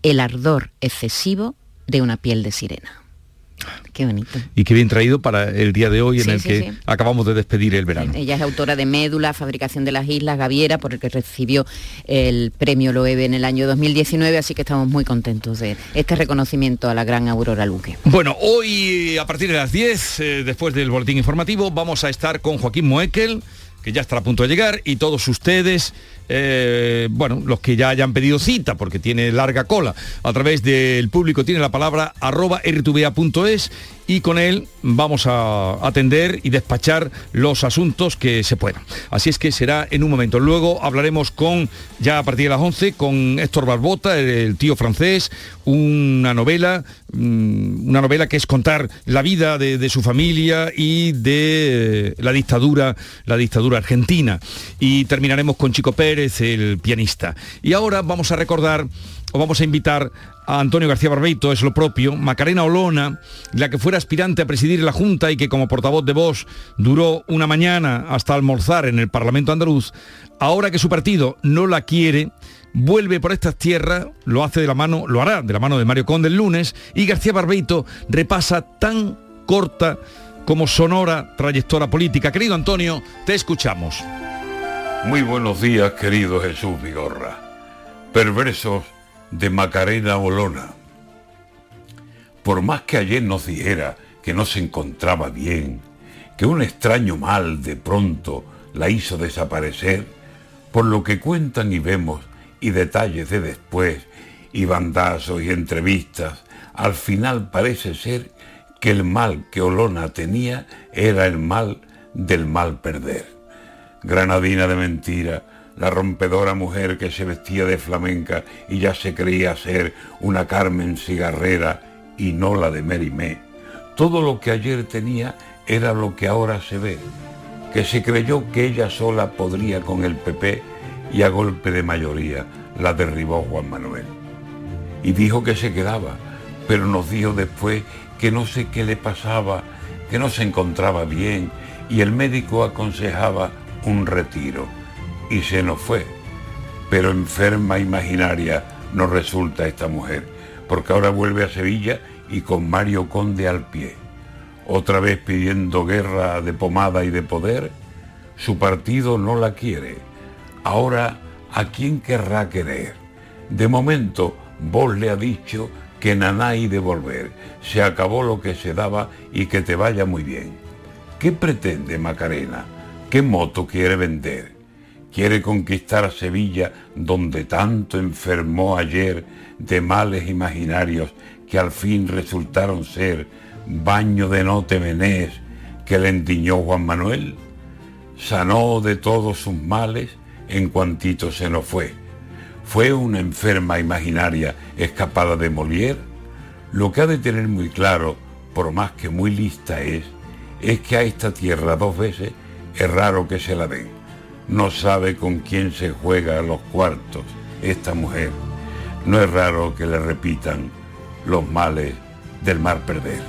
el ardor excesivo de una piel de sirena. Qué bonito. Y qué bien traído para el día de hoy en el que acabamos de despedir el verano. Ella es autora de Médula, Fabricación de las Islas, Gaviera, por el que recibió el premio Loewe en el año 2019, así que estamos muy contentos de este reconocimiento a la gran Aurora Luque. Bueno, hoy a partir de las 10, eh, después del boletín informativo, vamos a estar con Joaquín Moekel, que ya está a punto de llegar, y todos ustedes eh, bueno, los que ya hayan pedido cita, porque tiene larga cola, a través del público tiene la palabra arroba rtva.es y con él vamos a atender y despachar los asuntos que se puedan. Así es que será en un momento. Luego hablaremos con, ya a partir de las 11, con Héctor Barbota, el tío francés, una novela, mm, una novela que es contar la vida de, su familia y de la dictadura, la dictadura argentina. Y terminaremos con Chico Pérez, el pianista. Y ahora vamos a recordar o vamos a invitar a Antonio García Barbeito, es lo propio, Macarena Olona, la que fuera aspirante a presidir la Junta y que como portavoz de voz duró una mañana hasta almorzar en el Parlamento andaluz, ahora que su partido no la quiere, vuelve por estas tierras, lo hace de la mano, lo hará de la mano de Mario Conde el lunes, y García Barbeito repasa tan corta como sonora trayectoria política. Querido Antonio, te escuchamos. Muy buenos días, querido Jesús Vigorra. Perversos de Macarena Olona. Por más que ayer nos dijera que no se encontraba bien, que un extraño mal de pronto la hizo desaparecer, por lo que cuentan y vemos y detalles de después, y bandazos y entrevistas, al final parece ser que el mal que Olona tenía era el mal del mal perder. Granadina de mentira, la rompedora mujer que se vestía de flamenca y ya se creía ser una Carmen cigarrera y no la de Merimé. Todo lo que ayer tenía era lo que ahora se ve, que se creyó que ella sola podría con el PP y a golpe de mayoría la derribó Juan Manuel. Y dijo que se quedaba, pero nos dijo después que no sé qué le pasaba, que no se encontraba bien y el médico aconsejaba un retiro y se nos fue. Pero enferma imaginaria nos resulta esta mujer, porque ahora vuelve a Sevilla y con Mario Conde al pie. otra vez pidiendo guerra de pomada y de poder, su partido no la quiere. Ahora, ¿a quién querrá querer? De momento, vos le ha dicho que naná y de volver. Se acabó lo que se daba y que te vaya muy bien. ¿Qué pretende Macarena? ¿Qué moto quiere vender? Quiere conquistar Sevilla donde tanto enfermó ayer de males imaginarios que al fin resultaron ser baño de no temenés que le endiñó Juan Manuel. Sanó de todos sus males en cuantito se nos fue. Fue una enferma imaginaria escapada de Molière. Lo que ha de tener muy claro, por más que muy lista es, es que a esta tierra dos veces es raro que se la den. No sabe con quién se juega los cuartos esta mujer. No es raro que le repitan los males del mar perder.